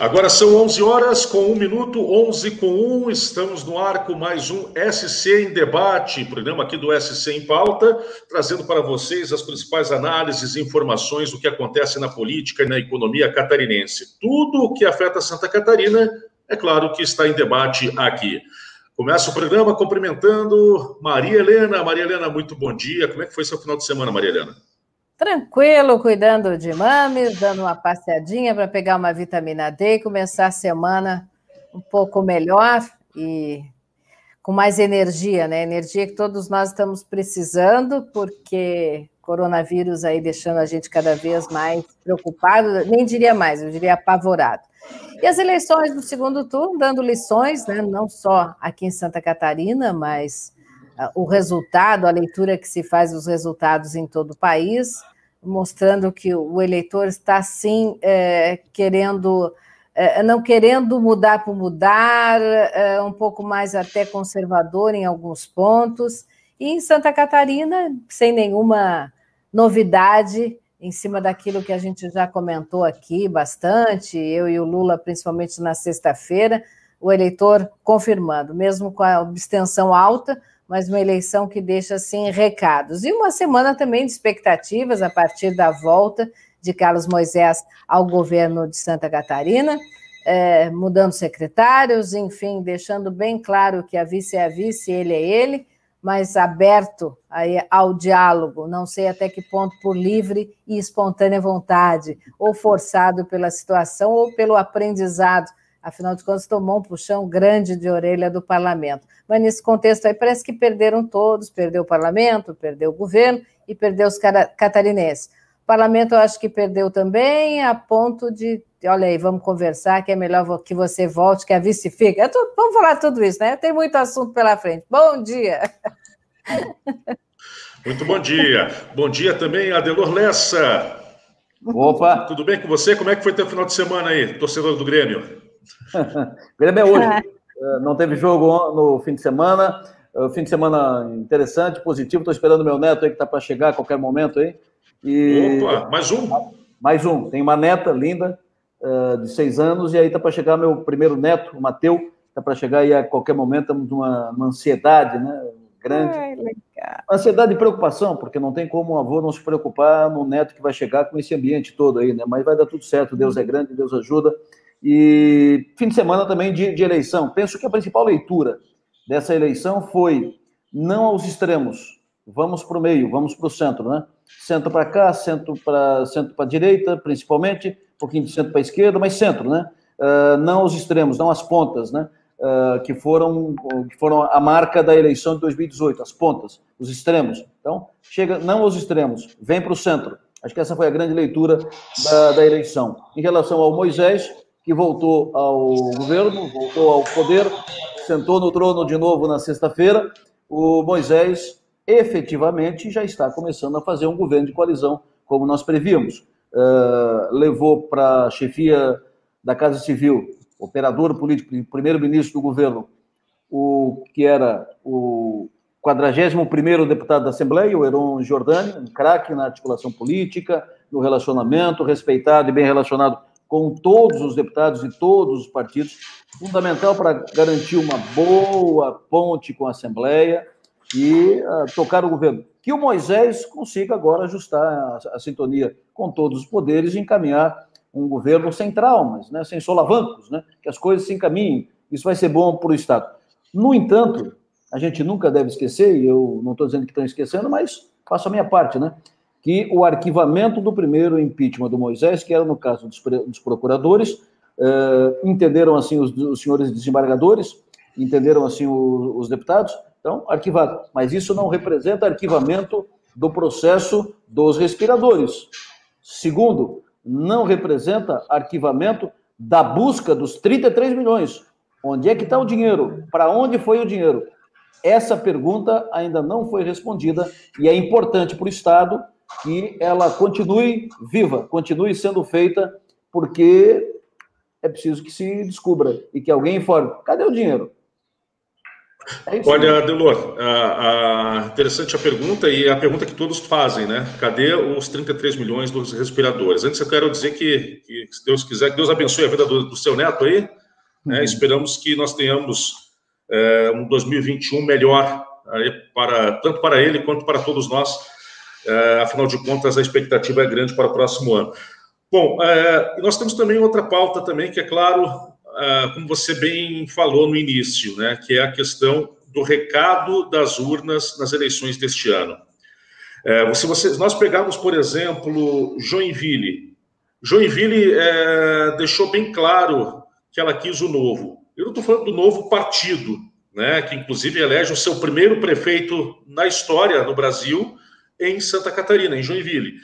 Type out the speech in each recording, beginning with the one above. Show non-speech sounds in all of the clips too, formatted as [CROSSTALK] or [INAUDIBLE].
Agora são 11 horas com 1 minuto, 11 com 1. Estamos no ar com mais um SC em Debate, programa aqui do SC em Pauta, trazendo para vocês as principais análises e informações do que acontece na política e na economia catarinense. Tudo o que afeta Santa Catarina, é claro que está em debate aqui. Começa o programa cumprimentando Maria Helena. Maria Helena, muito bom dia. Como é que foi seu final de semana, Maria Helena? Tranquilo, cuidando de mames, dando uma passeadinha para pegar uma vitamina D e começar a semana um pouco melhor e com mais energia, né? Energia que todos nós estamos precisando, porque coronavírus aí deixando a gente cada vez mais preocupado, nem diria mais, eu diria apavorado. E as eleições do segundo turno dando lições, né? Não só aqui em Santa Catarina, mas uh, o resultado, a leitura que se faz dos resultados em todo o país mostrando que o eleitor está sim é, querendo, é, não querendo mudar por mudar, é, um pouco mais até conservador em alguns pontos. E em Santa Catarina, sem nenhuma novidade, em cima daquilo que a gente já comentou aqui bastante, eu e o Lula, principalmente na sexta-feira, o eleitor confirmando, mesmo com a abstenção alta, mas uma eleição que deixa assim recados. E uma semana também de expectativas a partir da volta de Carlos Moisés ao governo de Santa Catarina, é, mudando secretários, enfim, deixando bem claro que a vice é a vice, ele é ele, mas aberto aí ao diálogo, não sei até que ponto por livre e espontânea vontade, ou forçado pela situação ou pelo aprendizado Afinal de contas, tomou um puxão grande de orelha do parlamento. Mas nesse contexto aí, parece que perderam todos: perdeu o parlamento, perdeu o governo e perdeu os catarinenses. O parlamento, eu acho que perdeu também, a ponto de. Olha aí, vamos conversar, que é melhor que você volte, que a vice fica. Tô, vamos falar tudo isso, né? Tem muito assunto pela frente. Bom dia! Muito bom dia. Bom dia também, Adelor Lessa. Opa! Tudo bem com você? Como é que foi teu final de semana aí, torcedor do Grêmio? [LAUGHS] Grêmio é hoje. É, não teve jogo no fim de semana. É, fim de semana interessante, positivo. Estou esperando meu neto aí que está para chegar a qualquer momento aí. E... Opa, mais um? Mais um. Tem uma neta linda é, de seis anos e aí está para chegar meu primeiro neto, o Mateu. Está para chegar aí a qualquer momento. Estamos numa, uma ansiedade, né? Grande. Ai, ansiedade e preocupação, porque não tem como o avô não se preocupar no neto que vai chegar com esse ambiente todo aí, né? Mas vai dar tudo certo. Deus é grande, Deus ajuda. E fim de semana também de, de eleição. Penso que a principal leitura dessa eleição foi não aos extremos, vamos para o meio, vamos para o centro, né? Centro para cá, centro para centro para direita, principalmente, um pouquinho de centro para esquerda, mas centro, né? Uh, não aos extremos, não às pontas, né? Uh, que foram que foram a marca da eleição de 2018, as pontas, os extremos. Então, chega não aos extremos, vem para o centro. Acho que essa foi a grande leitura da, da eleição. Em relação ao Moisés, que voltou ao governo, voltou ao poder, sentou no trono de novo na sexta-feira. O Moisés efetivamente já está começando a fazer um governo de coalizão, como nós prevíamos. Uh, levou para a chefia da Casa Civil, operador político, primeiro-ministro do governo, o que era o 41º deputado da Assembleia, o Heron Jordani, um craque na articulação política, no relacionamento, respeitado e bem relacionado com todos os deputados de todos os partidos, fundamental para garantir uma boa ponte com a Assembleia e uh, tocar o governo. Que o Moisés consiga agora ajustar a, a, sintonia com todos os poderes e encaminhar um governo sem traumas, né, sem solavancos, né, que as coisas se encaminhem. Isso vai ser bom para o Estado. No entanto, a gente nunca deve esquecer, e eu não estou dizendo que estão esquecendo, mas faço a minha parte, né? Que o arquivamento do primeiro impeachment do Moisés, que era no caso dos, dos procuradores, uh, entenderam assim os, os, senhores desembargadores, entenderam assim os, os deputados, então arquivado. Mas isso não representa arquivamento do processo dos respiradores. Segundo, não representa arquivamento da busca dos 33 milhões. Onde é que está o dinheiro? Para onde foi o dinheiro? Essa pergunta ainda não foi respondida e é importante para o Estado que ela continue viva, continue sendo feita, porque é preciso que se descubra e que alguém informe. Cadê o dinheiro? É Olha, Delor, a, a, interessante a pergunta e a pergunta que todos fazem, né? Cadê os 33 milhões dos respiradores? Antes eu quero dizer que, que se Deus quiser, que Deus abençoe a vida do, do seu neto aí. Né? Uhum. Esperamos que nós tenhamos é, um 2021 melhor aí para tanto para ele quanto para todos nós. É, afinal de contas, a expectativa é grande para o próximo ano. Bom, é, nós temos também outra pauta também que é claro ah, como você bem falou no início, né, que é a questão do recado das urnas nas eleições deste ano. É, se você, nós pegarmos, por exemplo, Joinville, Joinville é, deixou bem claro que ela quis o novo. Eu não estou falando do novo partido, né, que inclusive elege o seu primeiro prefeito na história no Brasil em Santa Catarina, em Joinville.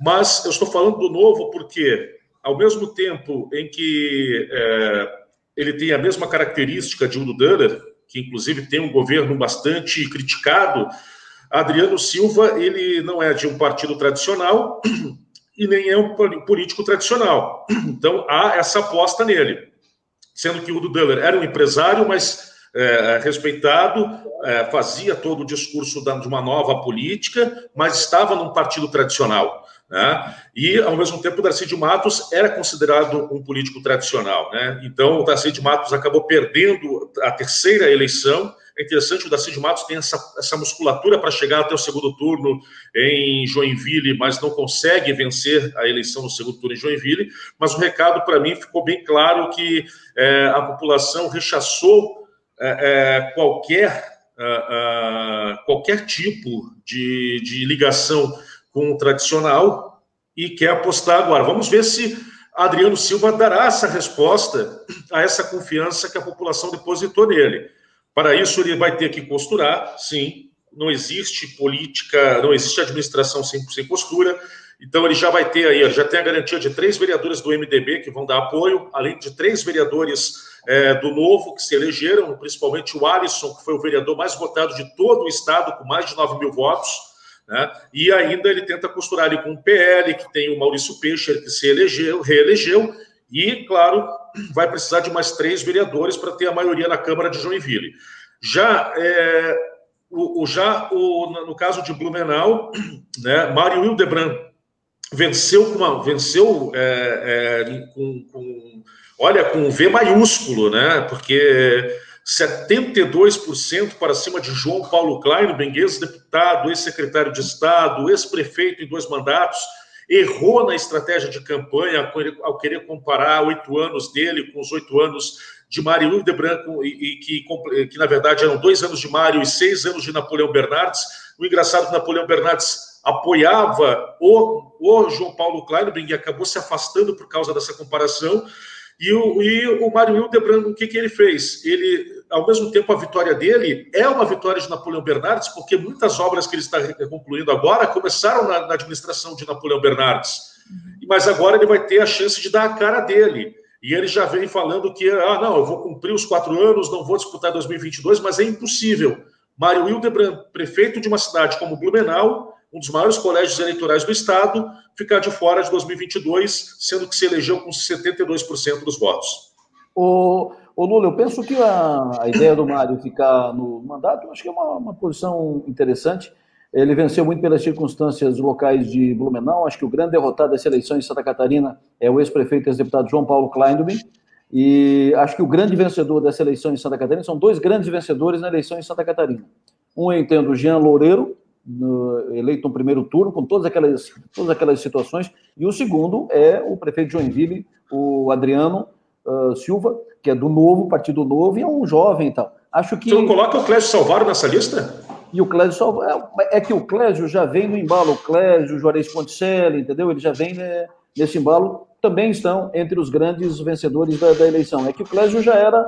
Mas eu estou falando do novo porque ao mesmo tempo em que é, ele tem a mesma característica de Udo Döller, que inclusive tem um governo bastante criticado, Adriano Silva ele não é de um partido tradicional [CLEARS THROAT] e nem é um político tradicional. Então há essa aposta nele, sendo que Udo Döller era um empresário, mas é, respeitado, é, fazia todo o discurso de uma nova política, mas estava num partido tradicional. Né? E, ao mesmo tempo, Darcy de Matos era considerado um político tradicional. Né? Então, o Darcy de Matos acabou perdendo a terceira eleição. É interessante, o Darcy de Matos tem essa, essa musculatura para chegar até o segundo turno em Joinville, mas não consegue vencer a eleição no segundo turno em Joinville. Mas o recado, para mim, ficou bem claro que é, a população rechaçou é, é, qualquer, é, é, qualquer tipo de, de ligação com o tradicional e quer apostar agora. Vamos ver se Adriano Silva dará essa resposta a essa confiança que a população depositou nele. Para isso, ele vai ter que costurar, sim. Não existe política, não existe administração sem, sem postura. Então, ele já vai ter aí, já tem a garantia de três vereadores do MDB que vão dar apoio, além de três vereadores é, do Novo que se elegeram, principalmente o Alisson, que foi o vereador mais votado de todo o estado, com mais de 9 mil votos. Né? E ainda ele tenta costurar ali com o PL, que tem o Maurício Peixer, que se elegeu, reelegeu, e, claro, vai precisar de mais três vereadores para ter a maioria na Câmara de Joinville. Já, é, o, o, já o, no caso de Blumenau, né, Mário Hildebrand venceu, uma, venceu é, é, com, com, olha, com V maiúsculo, né, porque 72% para cima de João Paulo Klein, ex-deputado, ex-secretário de Estado, ex-prefeito em dois mandatos, errou na estratégia de campanha ao querer comparar oito anos dele com os oito anos de Mário Hildebrand, e, e que, que, na verdade eram dois anos de Mário e seis anos de Napoleão Bernardes. O engraçado é que Napoleão Bernardes apoiava o, o João Paulo Kleinberg e acabou se afastando por causa dessa comparação. E o, e o Mário Hildebrand, o que, que ele fez? Ele, ao mesmo tempo, a vitória dele é uma vitória de Napoleão Bernardes, porque muitas obras que ele está concluindo agora começaram na, na administração de Napoleão Bernardes. Mas agora ele vai ter a chance de dar a cara dele. E ele já vem falando que, ah, não, eu vou cumprir os quatro anos, não vou disputar 2022, mas é impossível. Mário Hildebrand, prefeito de uma cidade como Blumenau, um dos maiores colégios eleitorais do Estado, ficar de fora de 2022, sendo que se elegeu com 72% dos votos. O, o Lula, eu penso que a, a ideia do Mário ficar no mandato, acho que é uma, uma posição interessante. Ele venceu muito pelas circunstâncias locais de Blumenau. Acho que o grande derrotado dessa eleição em Santa Catarina é o ex-prefeito e ex-deputado João Paulo Kleindubin. E acho que o grande vencedor dessa eleição em Santa Catarina são dois grandes vencedores na eleição em Santa Catarina. Um eu entendo Jean Loureiro, no, eleito no primeiro turno, com todas aquelas, todas aquelas situações, e o segundo é o prefeito de Joinville, o Adriano uh, Silva, que é do Novo, Partido Novo, e é um jovem e tal. Acho que... Você não coloca o Clésio Salvaro nessa lista? E o Clésio Salvaro... É, é que o Clésio já vem no embalo, o Clésio, o Juarez Ponticelli, entendeu? Ele já vem né, nesse embalo, também estão entre os grandes vencedores da, da eleição. É que o Clésio já era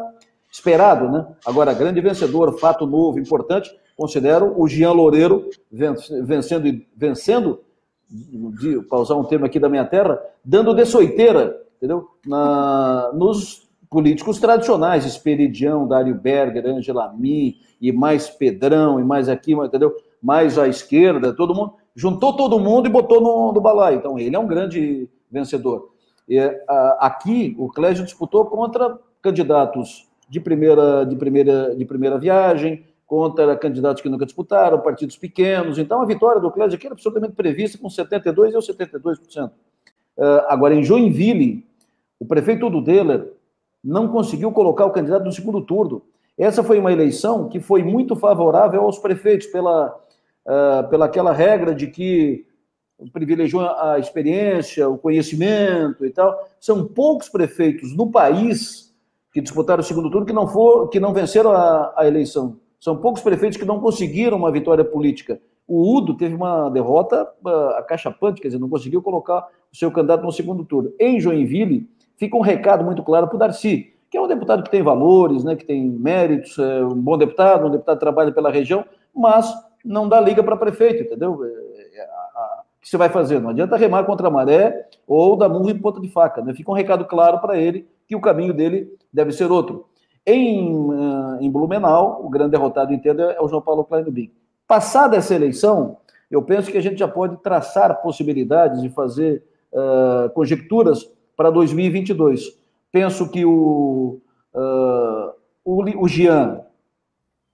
esperado, né? Agora, grande vencedor, fato novo, importante, considero o Jean Loureiro vencendo, vencendo para usar um termo aqui da minha terra, dando de soiteira, entendeu? Na, nos políticos tradicionais, Esperidião, Dário Berger, Angela Mi, e mais Pedrão, e mais aqui, entendeu? Mais à esquerda, todo mundo, juntou todo mundo e botou no, no balaio. Então, ele é um grande vencedor. E, a, aqui, o Clésio disputou contra candidatos de primeira, de primeira, de primeira viagem, contra candidatos que nunca disputaram, partidos pequenos. Então, a vitória do Clédio aqui era absolutamente prevista com 72% ou 72%. Uh, agora, em Joinville, o prefeito do Deller não conseguiu colocar o candidato no segundo turno. Essa foi uma eleição que foi muito favorável aos prefeitos, pela, uh, pela aquela regra de que privilegiou a experiência, o conhecimento e tal. São poucos prefeitos no país que disputaram o segundo turno que não, for, que não venceram a, a eleição. São poucos prefeitos que não conseguiram uma vitória política. O Udo teve uma derrota ah, acachapante, quer dizer, não conseguiu colocar o seu candidato no segundo turno. Em Joinville, fica um recado muito claro para o Darcy, que é um deputado que tem valores, né, que tem méritos, é um bom deputado, um deputado que trabalha pela região, mas não dá liga para prefeito, entendeu? É, é, o que você vai fazer? Não adianta remar contra a maré ou dar murro em ponta de faca. Né? Fica um recado claro para ele que o caminho dele deve ser outro. Em, uh, em Blumenau, o grande derrotado entendo é o João Paulo Kleinbin. Passada essa eleição, eu penso que a gente já pode traçar possibilidades de fazer uh, conjecturas para 2022. Penso que o, uh, o, o Jean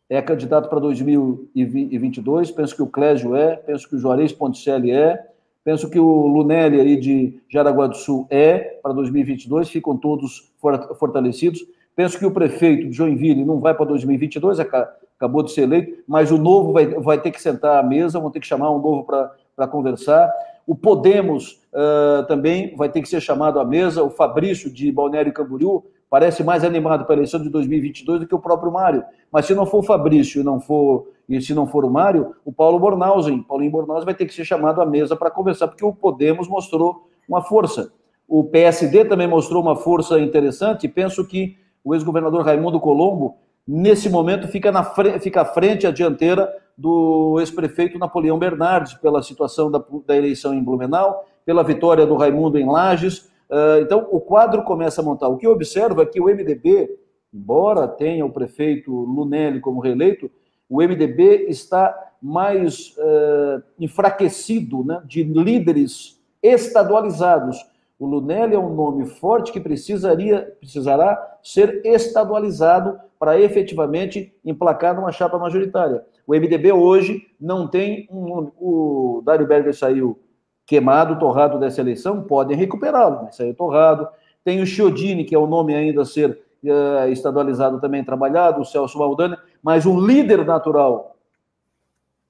é candidato para 2022, penso que o Clésio é, penso que o Juarez Ponticelli é, penso que o Lunelli aí de Jaraguá do Sul é para 2022, ficam todos fortalecidos. Penso que o prefeito de Joinville não vai para 2022, acabou de ser eleito, mas o novo vai, vai ter que sentar à mesa, vão ter que chamar um novo para conversar. O Podemos uh, também vai ter que ser chamado à mesa. O Fabrício de Balneário Camboriú parece mais animado para a eleição de 2022 do que o próprio Mário. Mas se não for o Fabrício e não for e se não for o Mário, o Paulo Bornhausen, Paulinho Bornhausen vai ter que ser chamado à mesa para conversar, porque o Podemos mostrou uma força. O PSD também mostrou uma força interessante. Penso que o ex-governador Raimundo Colombo, nesse momento, fica, na fica à frente, à dianteira do ex-prefeito Napoleão Bernardes, pela situação da, da, eleição em Blumenau, pela vitória do Raimundo em Lages. Uh, então, o quadro começa a montar. O que eu observo é que o MDB, embora tenha o prefeito Lunelli como reeleito, o MDB está mais uh, enfraquecido né, de líderes estadualizados o Lunelli é um nome forte que precisaria, precisará ser estadualizado para efetivamente emplacar numa chapa majoritária. O MDB hoje não tem um. O Dário Berger saiu queimado, torrado dessa eleição, podem recuperá-lo, mas saiu torrado. Tem o Chiodini, que é o nome ainda a ser uh, estadualizado também trabalhado, o Celso Maldani, mas um líder natural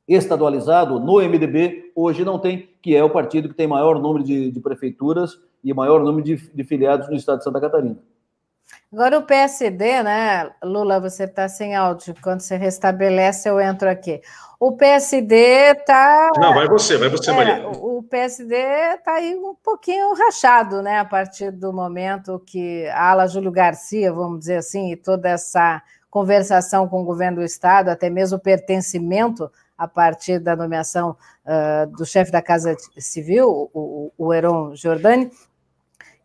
estadualizado no MDB hoje não tem, que é o partido que tem maior número de, de prefeituras e maior número de, de filiados no estado de Santa Catarina. Agora o PSD, né, Lula, você está sem áudio. Quando você restabelece, eu entro aqui. O PSD está. Não, vai você, vai você, é, Maria. O PSD está aí um pouquinho rachado, né? A partir do momento que a ala Júlio Garcia, vamos dizer assim, e toda essa conversação com o governo do Estado, até mesmo pertencimento a partir da nomeação uh, do chefe da Casa Civil, o, o Heron Giordani,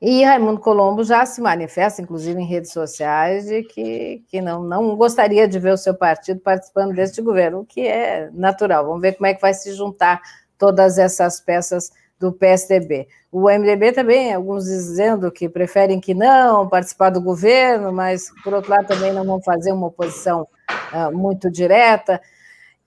e Raimundo Colombo já se manifesta, inclusive em redes sociais, de que, que não, não gostaria de ver o seu partido participando deste governo, o que é natural. Vamos ver como é que vai se juntar todas essas peças do PSDB. O MDB também, alguns dizendo que preferem que não participar do governo, mas, por outro lado, também não vão fazer uma oposição uh, muito direta.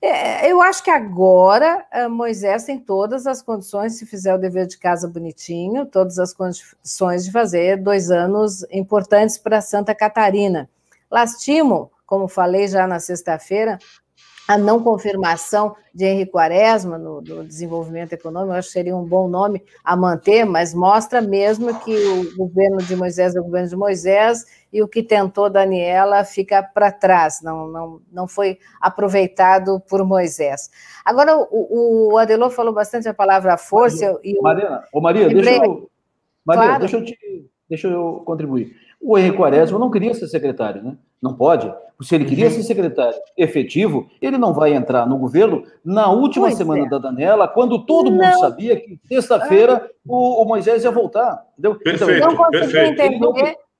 É, eu acho que agora eh, Moisés tem todas as condições, se fizer o dever de casa bonitinho, todas as condições de fazer dois anos importantes para Santa Catarina. Lastimo, como falei já na sexta-feira, a não confirmação de Henrique Quaresma no, no, desenvolvimento econômico, eu acho que seria um bom nome a manter, mas mostra mesmo que o governo de Moisés é o governo de Moisés e o que tentou Daniela fica para trás, não, não, não foi aproveitado por Moisés. Agora, o, o Adelor falou bastante a palavra força. Maria, e o, ô Maria, deixa eu, Maria claro. deixa, eu te, deixa eu contribuir. O Henrique Quaresma não queria ser secretário, né? Não pode. Se ele queria uhum. ser secretário efetivo, ele não vai entrar no governo na última pois semana é. da Daniela, quando todo não. mundo sabia que sexta-feira ah. o, o, Moisés ia voltar. Entendeu? Perfeito, então, não perfeito. Ele não,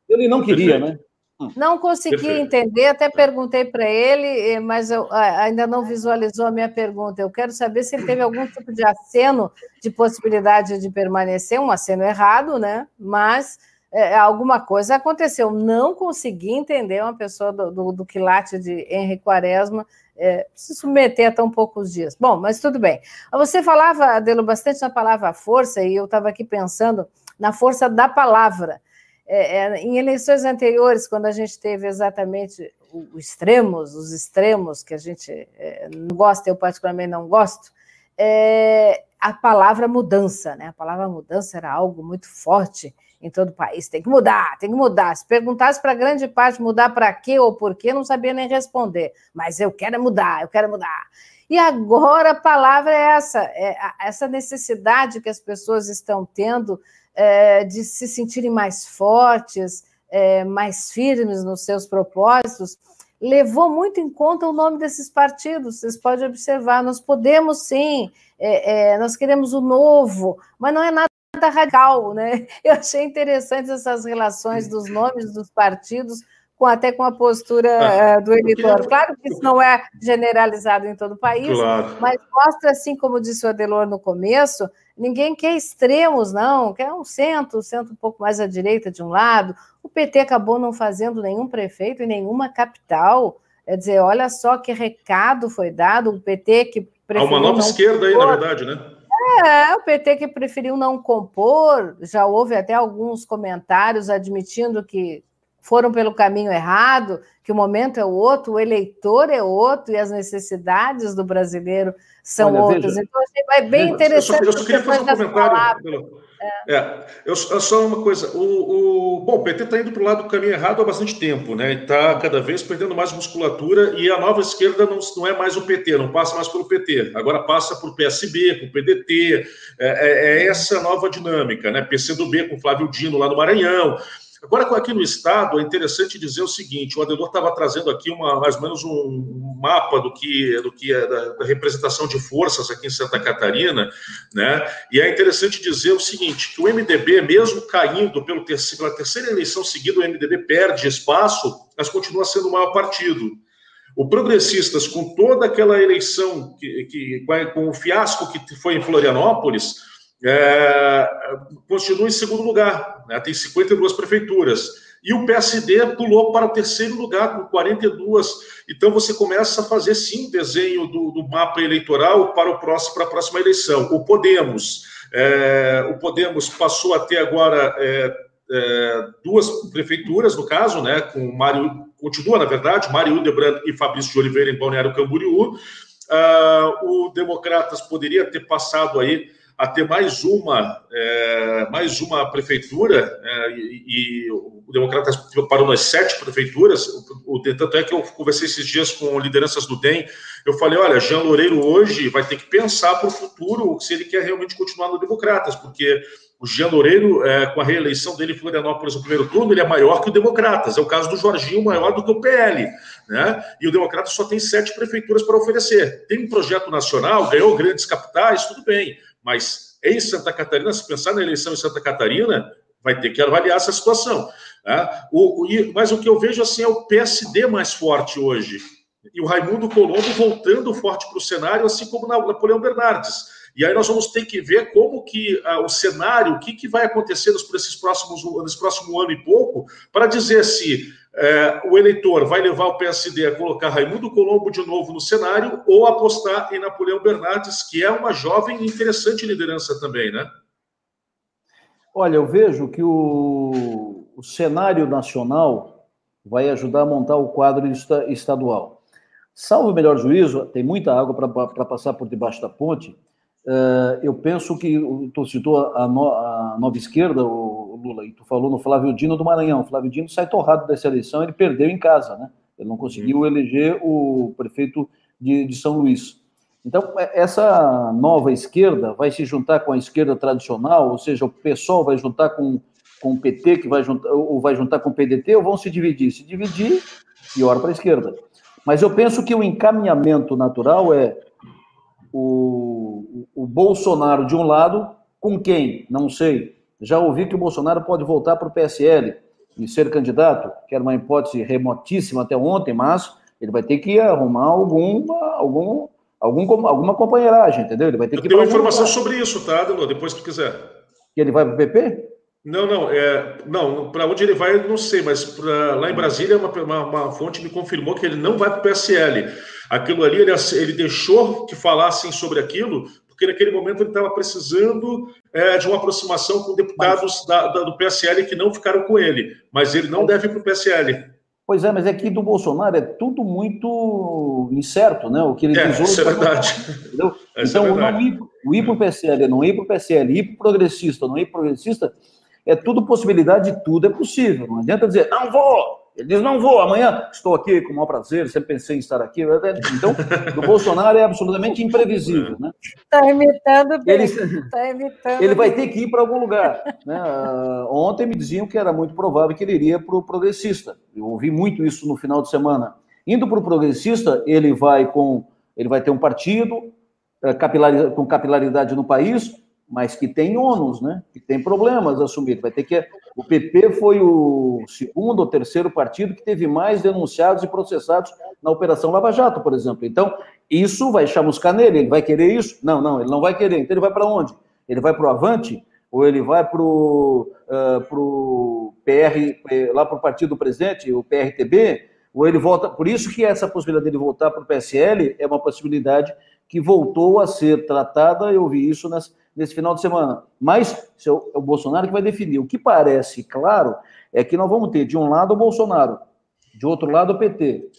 ele não queria, perfeito. né? Hum. Não consegui Perfeito. entender, até perguntei para ele, mas eu, ainda não visualizou a minha pergunta. Eu quero saber se ele teve algum [LAUGHS] tipo de aceno de possibilidade de permanecer, um aceno errado, né? Mas é, alguma coisa aconteceu. Não consegui entender uma pessoa do, do, do quilate de Henrique Quaresma é, se submeter a tão poucos dias. Bom, mas tudo bem. Você falava, Adelo, bastante na palavra força, e eu estava aqui pensando na força da palavra. É, é, em eleições anteriores, quando a gente teve exatamente os extremos, os extremos que a gente é, não gosta, eu particularmente não gosto, é, a palavra mudança, né? A palavra mudança era algo muito forte em todo o país. Tem que mudar, tem que mudar. Se perguntasse para grande parte mudar para quê ou por quê, não sabia nem responder. Mas eu quero mudar, eu quero mudar. E agora a palavra é essa, é essa necessidade que as pessoas estão tendo é, de se sentirem mais fortes, é, mais firmes nos seus propósitos, levou muito em conta o nome desses partidos. Vocês podem observar, nós podemos sim, é, é nós queremos o novo, mas não é nada radical, né? Eu achei interessantes essas relações dos nomes dos partidos com até com a postura uh, do eleitor. Claro que isso não é generalizado em todo o país, claro. mas mostra, assim como disse o Adelor no começo, ninguém quer extremos, não, quer um centro, um centro um pouco mais à direita de um lado. O PT acabou não fazendo nenhum prefeito em nenhuma capital. Quer dizer, olha só que recado foi dado, o PT que. Há uma nova esquerda aí, na verdade, né? É, o PT que preferiu não compor, já houve até alguns comentários admitindo que foram pelo caminho errado, que o momento é outro, o eleitor é outro e as necessidades do brasileiro são Olha, outras. Veja, então, é bem interessante. Eu só, eu só queria fazer um comentário. É. é, eu, só uma coisa. O, o bom, o PT está indo para o lado do caminho errado há bastante tempo, né? Está cada vez perdendo mais musculatura e a nova esquerda não, não é mais o PT, não passa mais pelo PT. Agora passa por PSB, por PDT. É, é, é essa nova dinâmica, né? PCdoB com Flávio Dino lá no Maranhão. Agora, aqui no Estado, é interessante dizer o seguinte: o Adelor estava trazendo aqui uma, mais ou menos um mapa do que, do que é da, da, representação de forças aqui em Santa Catarina, né? E é interessante dizer o seguinte: que o MDB, mesmo caindo pelo terceiro, pela terceira eleição seguida, o MDB perde espaço, mas continua sendo o maior partido. O Progressistas, com toda aquela eleição, que, que, com o fiasco que foi em Florianópolis, é, continua em segundo lugar, né, tem 52 prefeituras. E o PSD pulou para o terceiro lugar, com 42. Então, você começa a fazer, sim, desenho do, do mapa eleitoral para, o próximo, para a próxima eleição. O Podemos, é, o Podemos passou até agora é, é, duas prefeituras, no caso, né, com Mário, continua, na verdade, Mário Hildebrand e Fabrício de Oliveira em Balneário Camboriú. Uh, o Democratas poderia ter passado aí a ter mais uma, é, mais uma prefeitura, é, e, e, o Democratas parou nas sete prefeituras, o, o, tanto é que eu conversei esses dias com lideranças do DEM, eu falei, olha, Jean Loureiro hoje vai ter que pensar para o futuro se ele quer realmente continuar no Democratas, porque o Jean Loureiro, é, com a reeleição dele em Florianópolis no primeiro turno, ele é maior que o Democratas. É o caso do Jorginho, maior do que o PL. Né? E o Democratas só tem sete prefeituras para oferecer. Tem um projeto nacional, ganhou grandes capitais, tudo bem. Mas em Santa Catarina, se pensar na eleição em Santa Catarina, vai ter que avaliar essa situação. Né? O, o, mas o que eu vejo assim é o PSD mais forte hoje. E o Raimundo Colombo voltando forte para o cenário, assim como na Napoleão Bernardes. E aí nós vamos ter que ver como que ah, o cenário, o que, que vai acontecer nos, próximos, nesse próximo ano e pouco, para dizer se é, o eleitor vai levar o PSD a colocar Raimundo Colombo de novo no cenário ou apostar em Napoleão Bernardes, que é uma jovem e interessante liderança também, né? Olha, eu vejo que o, o cenário nacional vai ajudar a montar o quadro estadual. Salvo o melhor juízo, tem muita água para passar por debaixo da ponte, Uh, eu penso que tu citou a, no, a nova esquerda, o, Lula, e tu falou no Flávio Dino do Maranhão. O Flávio Dino sai torrado dessa eleição, ele perdeu em casa, né? Ele não conseguiu uhum. eleger o prefeito de, de São Luís. Então, é, essa nova esquerda vai se juntar com a esquerda tradicional, ou seja, o PSOL vai juntar com, com o PT, que vai juntar, ou vai juntar com o PDT, ou vão se dividir? Se dividir, pior para a esquerda. Mas eu penso que o encaminhamento natural é o, o Bolsonaro de um lado, com quem? Não sei. Já ouvi que o Bolsonaro pode voltar para o PSL e ser candidato, que era uma hipótese remotíssima até ontem, mas ele vai ter que arrumar alguma, algum, algum, alguma companheiragem, entendeu? Ele vai ter Eu que. tenho uma informação lugar. sobre isso, tá, Delô? Depois que quiser. Que ele vai para o PP? Não, não, é, não, para onde ele vai, eu não sei, mas pra, lá em Brasília, uma, uma, uma, fonte me confirmou que ele não vai para o PSL. Aquilo ali, ele, ele deixou que falassem sobre aquilo, porque naquele momento ele estava precisando é, de uma aproximação com deputados mas... da, da, do PSL que não ficaram com ele, mas ele não deve ir para o PSL. Pois é, mas é que do Bolsonaro é tudo muito incerto, né? O que ele é, diz hoje. Isso é verdade. Entendeu? [LAUGHS] É então, é verdade. Não ir, o ir para o PSL, não ir para o PSL, ir para o progressista, não ir para o progressista, é tudo possibilidade, tudo é possível. Não adianta dizer, não vou. Ele diz, não vou, amanhã estou aqui com o maior prazer, sempre pensei em estar aqui. Então, do Bolsonaro é absolutamente imprevisível. Né? Está imitando bem. Ele, tá imitando ele vai ter que ir para algum lugar. Né? Uh, ontem me diziam que era muito provável que ele iria para o progressista. Eu ouvi muito isso no final de semana. Indo para o progressista, ele vai com ele vai ter um partido uh, com capilaridade no país, mas que tem ônus, né? Que tem problemas assumidos. Vai ter que o PP foi o segundo ou terceiro partido que teve mais denunciados e processados na Operação Lava Jato, por exemplo. Então, isso vai chamuscar nele. Ele vai querer isso? Não, não, ele não vai querer. Então, ele vai para onde? Ele vai para o Avante? Ou ele vai para o uh, PR, lá para o partido do presidente, o PRTB? Ou ele volta. Por isso que essa possibilidade dele voltar para o PSL é uma possibilidade que voltou a ser tratada. Eu vi isso nas nesse final de semana. Mas é o Bolsonaro que vai definir. O que parece claro é que nós vamos ter, de um lado, o Bolsonaro, de outro lado, o PT.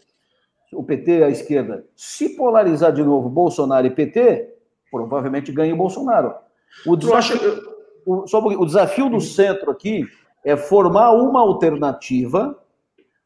O PT, a esquerda. Se polarizar de novo Bolsonaro e PT, provavelmente ganha o Bolsonaro. O desafio, o, o desafio do centro aqui é formar uma alternativa,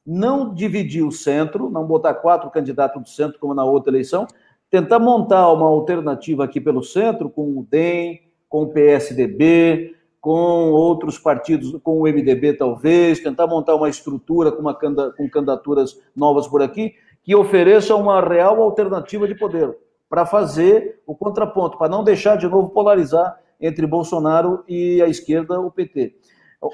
não dividir o centro, não botar quatro candidatos do centro como na outra eleição, tentar montar uma alternativa aqui pelo centro, com o DEM, com o PSDB, com outros partidos, com o MDB talvez, tentar montar uma estrutura com, uma, com candidaturas novas por aqui, que ofereça uma real alternativa de poder, para fazer o contraponto, para não deixar de novo polarizar entre Bolsonaro e a esquerda, o PT.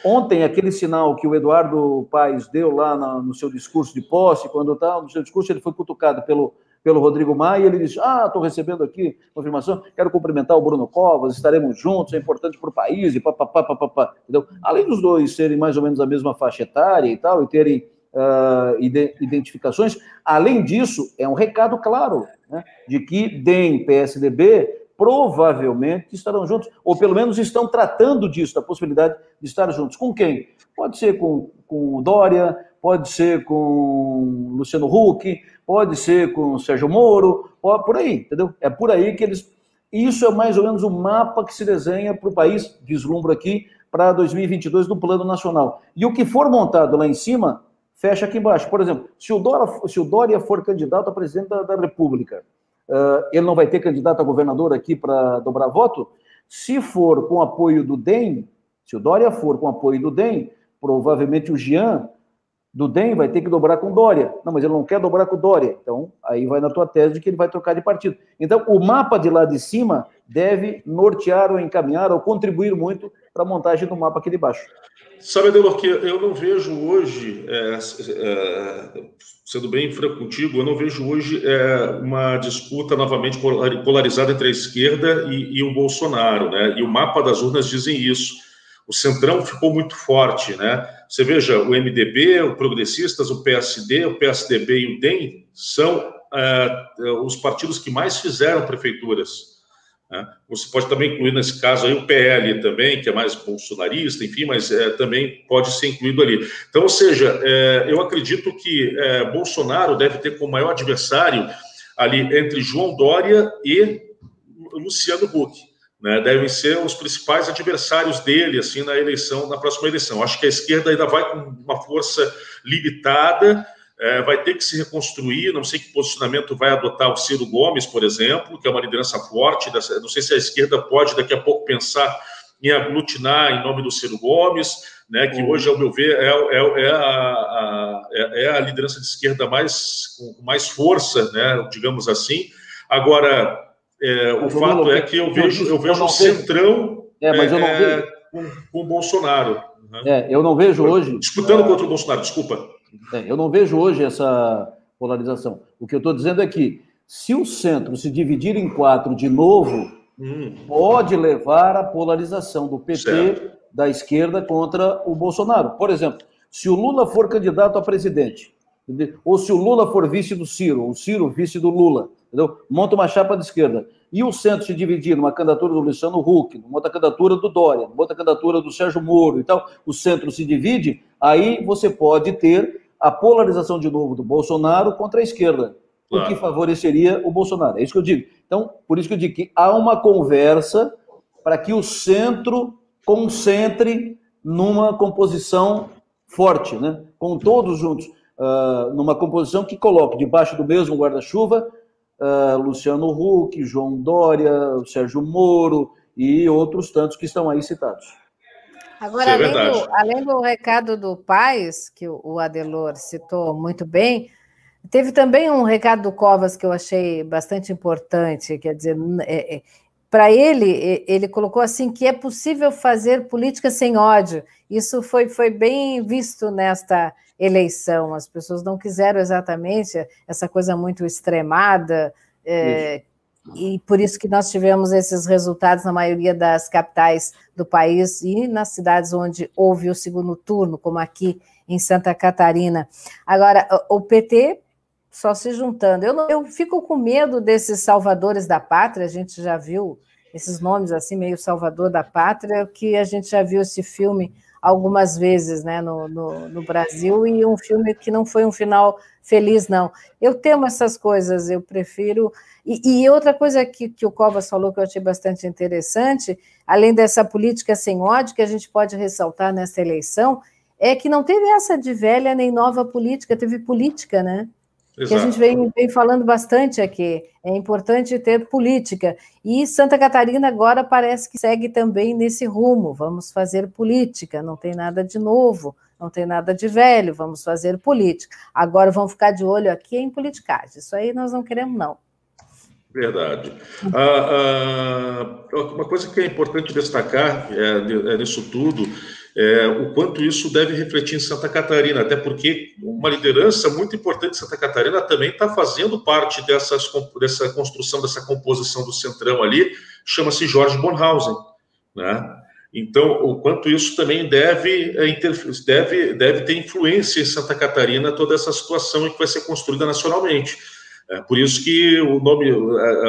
Ontem, aquele sinal que o Eduardo Paes deu lá no seu discurso de posse, quando estava no seu discurso, ele foi cutucado pelo pelo Rodrigo Maia, ele disse: Ah, estou recebendo aqui confirmação, quero cumprimentar o Bruno Covas, estaremos juntos, é importante para o país, e papapá, papapá. Entendeu? Além dos dois serem mais ou menos a mesma faixa etária e tal, e terem uh, identificações, além disso, é um recado claro né, de que DEM PSDB provavelmente estarão juntos, ou pelo menos estão tratando disso, da possibilidade de estar juntos. Com quem? Pode ser com, com Dória, pode ser com Luciano Huck, pode ser com Sérgio Moro, por aí, entendeu? É por aí que eles. Isso é mais ou menos o mapa que se desenha para o país, vislumbro aqui, para 2022 no plano nacional. E o que for montado lá em cima, fecha aqui embaixo. Por exemplo, se o Dória, se o Dória for candidato a presidente da, da República, uh, ele não vai ter candidato a governador aqui para dobrar voto? Se for com apoio do DEM, se o Dória for com apoio do DEM, provavelmente o Jean do DEM vai ter que dobrar com Dória. Não, mas ele não quer dobrar com Dória. Então, aí vai na tua tese de que ele vai trocar de partido. Então, o mapa de lá de cima deve nortear ou encaminhar ou contribuir muito para a montagem do mapa aqui de baixo. Sabe, Adelor, que eu não vejo hoje, é, é, sendo bem franco contigo, eu não vejo hoje é, uma disputa novamente polarizada entre a esquerda e, e o Bolsonaro, né? E o mapa das urnas dizem isso o Centrão ficou muito forte, né? Você veja, o MDB, o Progressistas, o PSD, o PSDB e o DEM são uh, os partidos que mais fizeram prefeituras. Né? Você pode também incluir nesse caso aí o PL também, que é mais bolsonarista, enfim, mas é, também pode ser incluído ali. Então, ou seja, é, eu acredito que Bolsonaro deve ter como maior adversário ali entre João Dória e Luciano Huck né, devem ser os principais adversários dele assim na eleição, na próxima eleição. Acho que a esquerda ainda vai com uma força limitada, é, vai ter que se reconstruir. Não sei que posicionamento vai adotar o Ciro Gomes, por exemplo, que é uma liderança forte. Dessa, não sei se a esquerda pode daqui a pouco pensar em aglutinar em nome do Ciro Gomes, né, que uhum. hoje, ao meu ver, é, é, é, a, a, é, é a liderança de esquerda mais com mais força, né, digamos assim. Agora, é, o fato é que eu vejo, eu vejo o centrão é, mas eu não é, vejo. Com, com o Bolsonaro. Uhum. É, eu não vejo hoje. Disputando contra o Bolsonaro, desculpa. É, eu não vejo hoje essa polarização. O que eu estou dizendo é que, se o centro se dividir em quatro de novo, hum. pode levar à polarização do PT certo. da esquerda contra o Bolsonaro. Por exemplo, se o Lula for candidato a presidente, ou se o Lula for vice do Ciro, o Ciro vice do Lula, entendeu? monta uma chapa de esquerda. E o centro se dividir numa candidatura do Luciano Huck, numa outra candidatura do Dória, numa outra candidatura do Sérgio Moro e tal, o centro se divide, aí você pode ter a polarização de novo do Bolsonaro contra a esquerda, claro. o que favoreceria o Bolsonaro. É isso que eu digo. Então, por isso que eu digo que há uma conversa para que o centro concentre numa composição forte, né? com todos juntos, uh, numa composição que coloque debaixo do mesmo guarda-chuva uh, Luciano Huck, João Dória, Sérgio Moro e outros tantos que estão aí citados. Agora, é além, do, além, do, recado do Paz, que o Adelor citou muito bem, teve também um recado do Covas que eu achei bastante importante, quer dizer, é, é, para ele, ele colocou assim que é possível fazer política sem ódio. Isso foi, foi bem visto nesta eleição. As pessoas não quiseram exatamente essa coisa muito extremada, é, e por isso que nós tivemos esses resultados na maioria das capitais do país e nas cidades onde houve o segundo turno, como aqui em Santa Catarina. Agora, o PT só se juntando. Eu, não, eu fico com medo desses salvadores da pátria, a gente já viu esses nomes assim, meio salvador da pátria, que a gente já viu esse filme algumas vezes né, no, no, no, Brasil, e um filme que não foi um final feliz, não. Eu temo essas coisas, eu prefiro. E, e outra coisa que, que o Covas falou que eu achei bastante interessante, além dessa política sem ódio que a gente pode ressaltar nessa eleição, é que não teve essa de velha nem nova política, teve política, né? Exato. que a gente vem, vem, falando bastante aqui. É importante ter política. E Santa Catarina agora parece que segue também nesse rumo. Vamos fazer política, não tem nada de novo, não tem nada de velho, vamos fazer política. Agora vamos ficar de olho aqui em politicagem. Isso aí nós não queremos, não. Verdade. Ah, ah, uma coisa que é importante destacar é, é nisso tudo é, o quanto isso deve refletir em Santa Catarina, até porque uma liderança muito importante de Santa Catarina também está fazendo parte dessas, dessa construção, dessa composição do centrão ali, chama-se Jorge Bornhausen, né? Então, o quanto isso também deve, é, deve, deve ter influência em Santa Catarina, toda essa situação que vai ser construída nacionalmente. É por isso que o nome,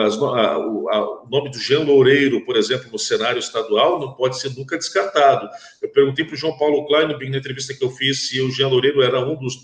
as, a, a, o nome do Jean Loureiro, por exemplo, no cenário estadual, não pode ser nunca descartado. Eu perguntei para o João Paulo Klein, na entrevista que eu fiz, se o Jean Loureiro era um dos,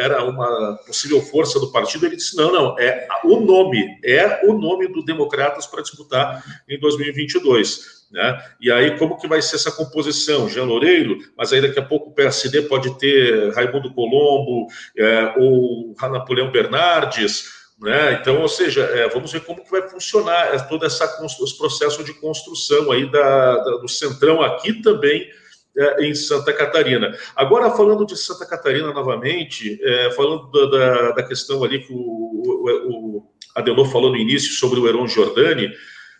era uma possível força do partido. Ele disse: não, não, é o nome, é o nome do Democratas para disputar em 2022. Né? E aí, como que vai ser essa composição? Jean Loureiro, mas aí daqui a pouco o PSD pode ter Raimundo Colombo é, ou Napoleão Bernardes. Né? Então, ou seja, é, vamos ver como que vai funcionar é, todo essa, esse processo de construção aí da, da do Centrão aqui também é, em Santa Catarina. Agora, falando de Santa Catarina novamente, é, falando da, da, da, questão ali que o, o, o falou no início sobre o Heron Giordani,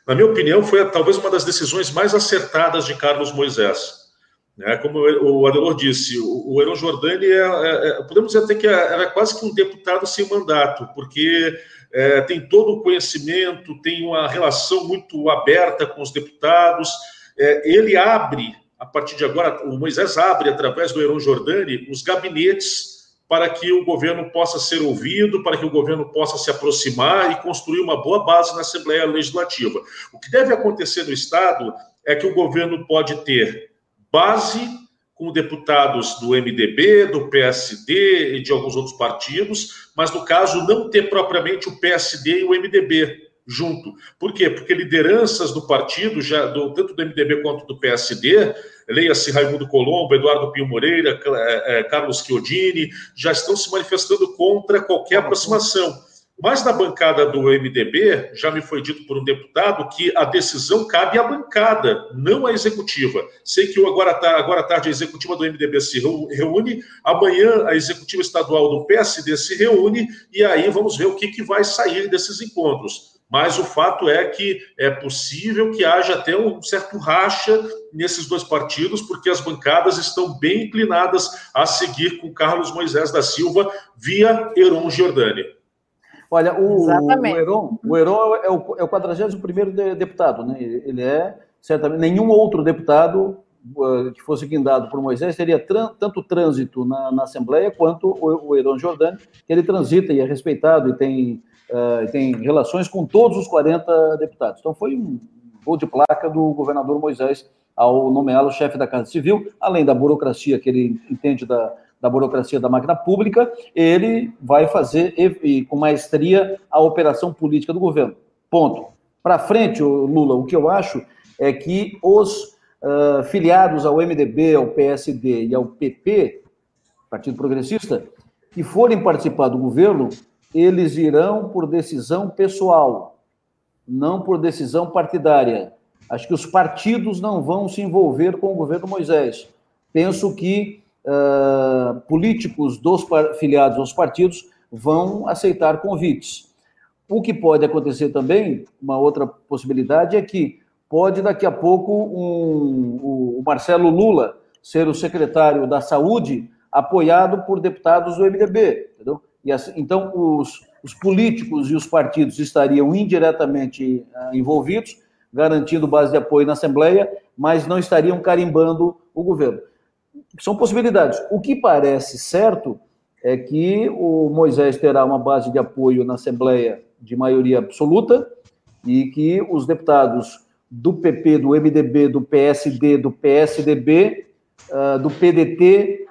na minha opinião, foi talvez uma das decisões mais acertadas de Carlos Moisés. Né? Como o Adelor disse, o Heron Jordani, é, é, é, podemos dizer até que era quase que um deputado sem mandato, porque é, tem todo o conhecimento, tem uma relação muito aberta com os deputados, é, ele abre, a partir de agora, o Moisés abre, através do Heron Jordani, os gabinetes para que o governo possa ser ouvido, para que o governo possa se aproximar e construir uma boa base na Assembleia Legislativa. O que deve acontecer no Estado é que o governo pode ter base com deputados do MDB, do PSD e de alguns outros partidos, mas no caso não ter propriamente o PSD e o MDB junto. Por quê? Porque lideranças do partido, já do, tanto do MDB quanto do PSD, leia-se Raimundo Colombo, Eduardo Pinho Moreira, é, Carlos Chiodini, já estão se manifestando contra qualquer aproximação. Mas na bancada do MDB, já me foi dito por um deputado que a decisão cabe à bancada, não à executiva. Sei que agora, tá, agora à tarde a executiva do MDB se reúne, amanhã a executiva estadual do PSD se reúne, e aí vamos ver o que, que vai sair desses encontros. Mas o fato é que é possível que haja até um certo racha nesses dois partidos, porque as bancadas estão bem inclinadas a seguir com Carlos Moisés da Silva via Heron Giordani. Olha, o, o Heron, o Heron é o, é o 41 de, deputado, né? Ele é, certamente, nenhum outro deputado uh, que fosse guindado por Moisés teria tanto trânsito na, na Assembleia quanto o, o Heron Jordani, que ele transita e é respeitado e tem, uh, tem relações com todos os 40 deputados. Então foi um gol de placa do governador Moisés ao nomeá-lo chefe da Casa Civil, além da burocracia que ele entende da, da burocracia da máquina pública, ele vai fazer e, com maestria a operação política do governo. Ponto. Para frente, Lula, o que eu acho é que os uh, filiados ao MDB, ao PSD e ao PP, Partido Progressista, que forem participar do governo, eles irão por decisão pessoal, não por decisão partidária. Acho que os partidos não vão se envolver com o governo Moisés. Penso que uh, políticos dos filiados aos partidos vão aceitar convites. O que pode acontecer também, uma outra possibilidade, é que pode daqui a pouco um, o Marcelo Lula ser o secretário da Saúde apoiado por deputados do MDB, entendeu? E assim, então os, os políticos e os partidos estariam indiretamente uh, envolvidos, garantindo base de apoio na Assembleia, mas não estariam carimbando o governo. São possibilidades. O que parece certo é que o Moisés terá uma base de apoio na Assembleia de maioria absoluta e que os deputados do PP, do MDB, do PSD, do PSDB, uh, do PDT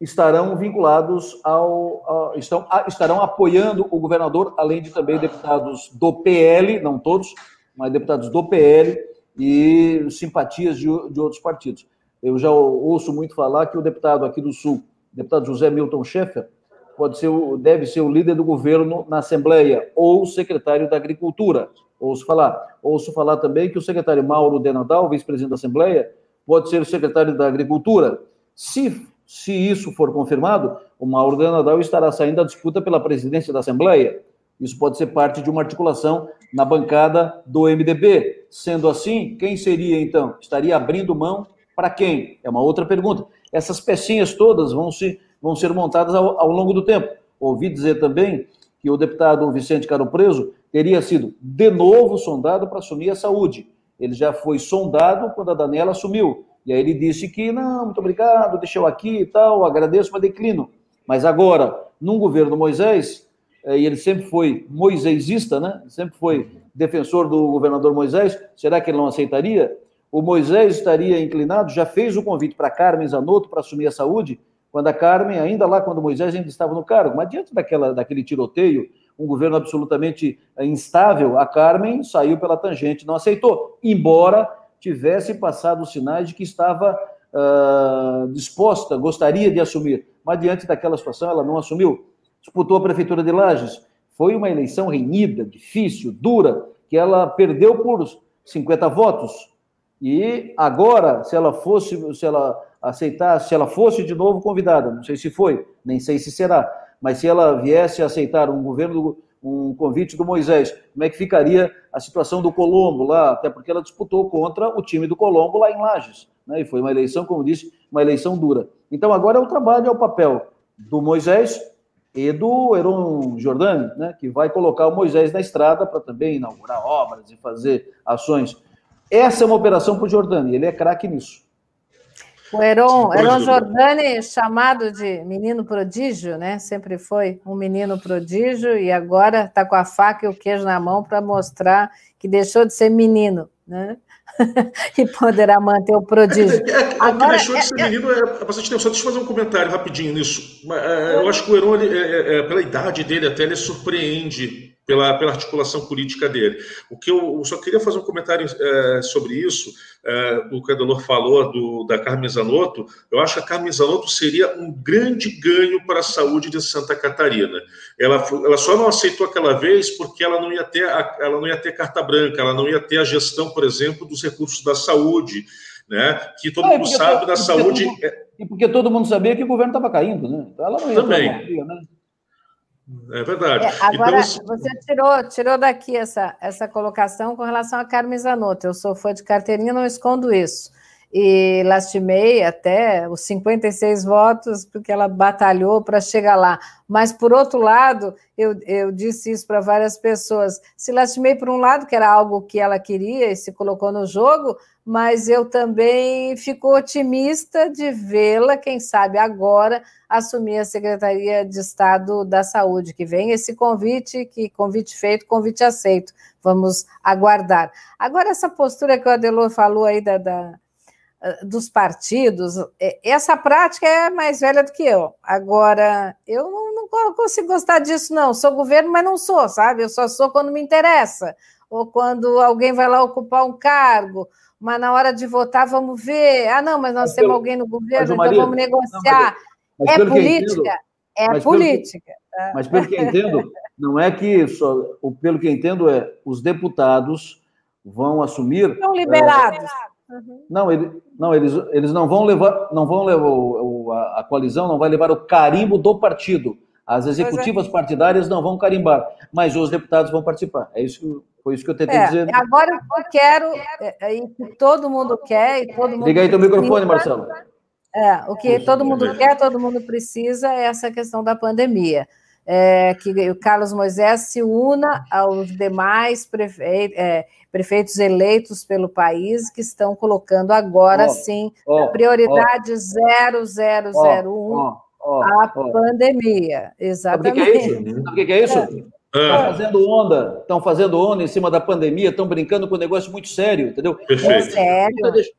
estarão vinculados ao, ao estão, estarão apoiando o governador, além de também deputados do PL, não todos, mas deputados do PL e simpatias de, de outros partidos. Eu já ouço muito falar que o deputado aqui do Sul, deputado José Milton Schaeffer, pode ser, deve ser o líder do governo na Assembleia ou secretário da Agricultura. Ouço falar. Ouço falar também que o secretário Mauro Denadal, vice-presidente da Assembleia, pode ser o secretário da Agricultura. Se, se isso for confirmado, o Mauro Denadal estará saindo da disputa pela presidência da Assembleia. Isso pode ser parte de uma articulação na bancada do MDB. Sendo assim, quem seria então? Estaria abrindo mão para quem? É uma outra pergunta. Essas pecinhas todas vão, se, vão ser montadas ao, ao longo do tempo. Ouvi dizer também que o deputado Vicente Caro Preso teria sido de novo sondado para assumir a saúde. Ele já foi sondado quando a Daniela assumiu. E aí ele disse que, não, muito obrigado, deixou aqui e tal, agradeço, mas declino. Mas agora, num governo Moisés, eh, e ele sempre foi moisésista, né? Sempre foi defensor do governador Moisés, será que ele não aceitaria? O Moisés estaria inclinado, já fez o convite para Carmen Zanotto para assumir a saúde, quando a Carmen, ainda lá, quando Moisés ainda estava no cargo, mas diante daquela, daquele tiroteio, um governo absolutamente instável, a Carmen saiu pela tangente, não aceitou, embora tivesse passado sinais de que estava uh, disposta, gostaria de assumir, mas diante daquela situação ela não assumiu. Disputou a prefeitura de Lages, foi uma eleição renhida, difícil, dura, que ela perdeu por 50 votos, e agora, se ela fosse, se ela aceitasse, se ela fosse de novo convidada, não sei se foi, nem sei se será, mas se ela viesse a aceitar um governo, um convite do Moisés, como é que ficaria a situação do Colombo lá? Até porque ela disputou contra o time do Colombo lá em Lages, né? E foi uma eleição, como disse, uma eleição dura. Então agora é o trabalho, é o papel do Moisés e do Heron Jordani, né? Que vai colocar o Moisés na estrada para também inaugurar obras e fazer ações essa é uma operação para o Jordani, ele é craque nisso. O Heron, Heron Jordani, chamado de menino prodígio, né? Sempre foi um menino prodígio e agora está com a faca e o queijo na mão para mostrar que deixou de ser menino, né? [LAUGHS] e poderá manter o prodígio. É, é, é, Agora, que deixou de ser é, menino é, é bastante tempo. Só deixa eu fazer um comentário rapidinho nisso. É, eu acho que o Heron, ele, pela idade dele, até ele surpreende pela, pela articulação política dele. O que eu, eu só queria fazer um comentário é, sobre isso, é, o que a Delor falou do, da Carmen Zanotto, eu acho que a Carmen Zanotto seria um grande ganho para a saúde de Santa Catarina. Ela, ela só não aceitou aquela vez porque ela não ia ter ela não ia ter carta branca, ela não ia ter a gestão, por exemplo, dos recursos da saúde, né? Que todo ah, mundo sabe todo, da saúde. Mundo, e porque todo mundo sabia que o governo estava caindo, né? Então ela não ia Também. né? É verdade. É, agora, então, você tirou, tirou daqui essa, essa colocação com relação a Carmen Zanotto. Eu sou fã de carteirinha, não escondo isso. E lastimei até os 56 votos, porque ela batalhou para chegar lá. Mas, por outro lado, eu, eu disse isso para várias pessoas. Se lastimei por um lado, que era algo que ela queria e se colocou no jogo, mas eu também fico otimista de vê-la, quem sabe agora, assumir a Secretaria de Estado da Saúde, que vem esse convite, que convite feito, convite aceito. Vamos aguardar. Agora, essa postura que o Adelor falou aí da, da dos partidos, é, essa prática é mais velha do que eu. Agora, eu não, não consigo gostar disso, não. Sou governo, mas não sou, sabe? Eu só sou quando me interessa, ou quando alguém vai lá ocupar um cargo, mas na hora de votar, vamos ver. Ah, não, mas nós mas temos pelo, alguém no governo, então vamos negociar. Não, mas, mas é política? Entendo, é política. Pelo, mas pelo que entendo, não é que só, pelo que entendo, é os deputados vão assumir. São liberados. É, não, ele, não, eles, eles não vão levar, não vão levar o, a, a, coalizão não vai levar o carimbo do partido. As executivas é. partidárias não vão carimbar, mas os deputados vão participar. É isso que foi isso que eu tentei é, dizer. Agora eu quero, é, é, e todo mundo quer, e todo mundo. Liga aí teu microfone, Marcelo. É, o que todo mundo quer, todo mundo precisa é essa questão da pandemia. É, que o Carlos Moisés se una aos demais prefeitos, é, prefeitos eleitos pelo país que estão colocando agora oh, sim oh, prioridade oh, 0001 a pandemia. Exatamente. Sabe o que é isso? Sabe o que é isso? Estão é. fazendo onda, estão fazendo onda em cima da pandemia, estão brincando com um negócio muito sério, entendeu? Perfeito. É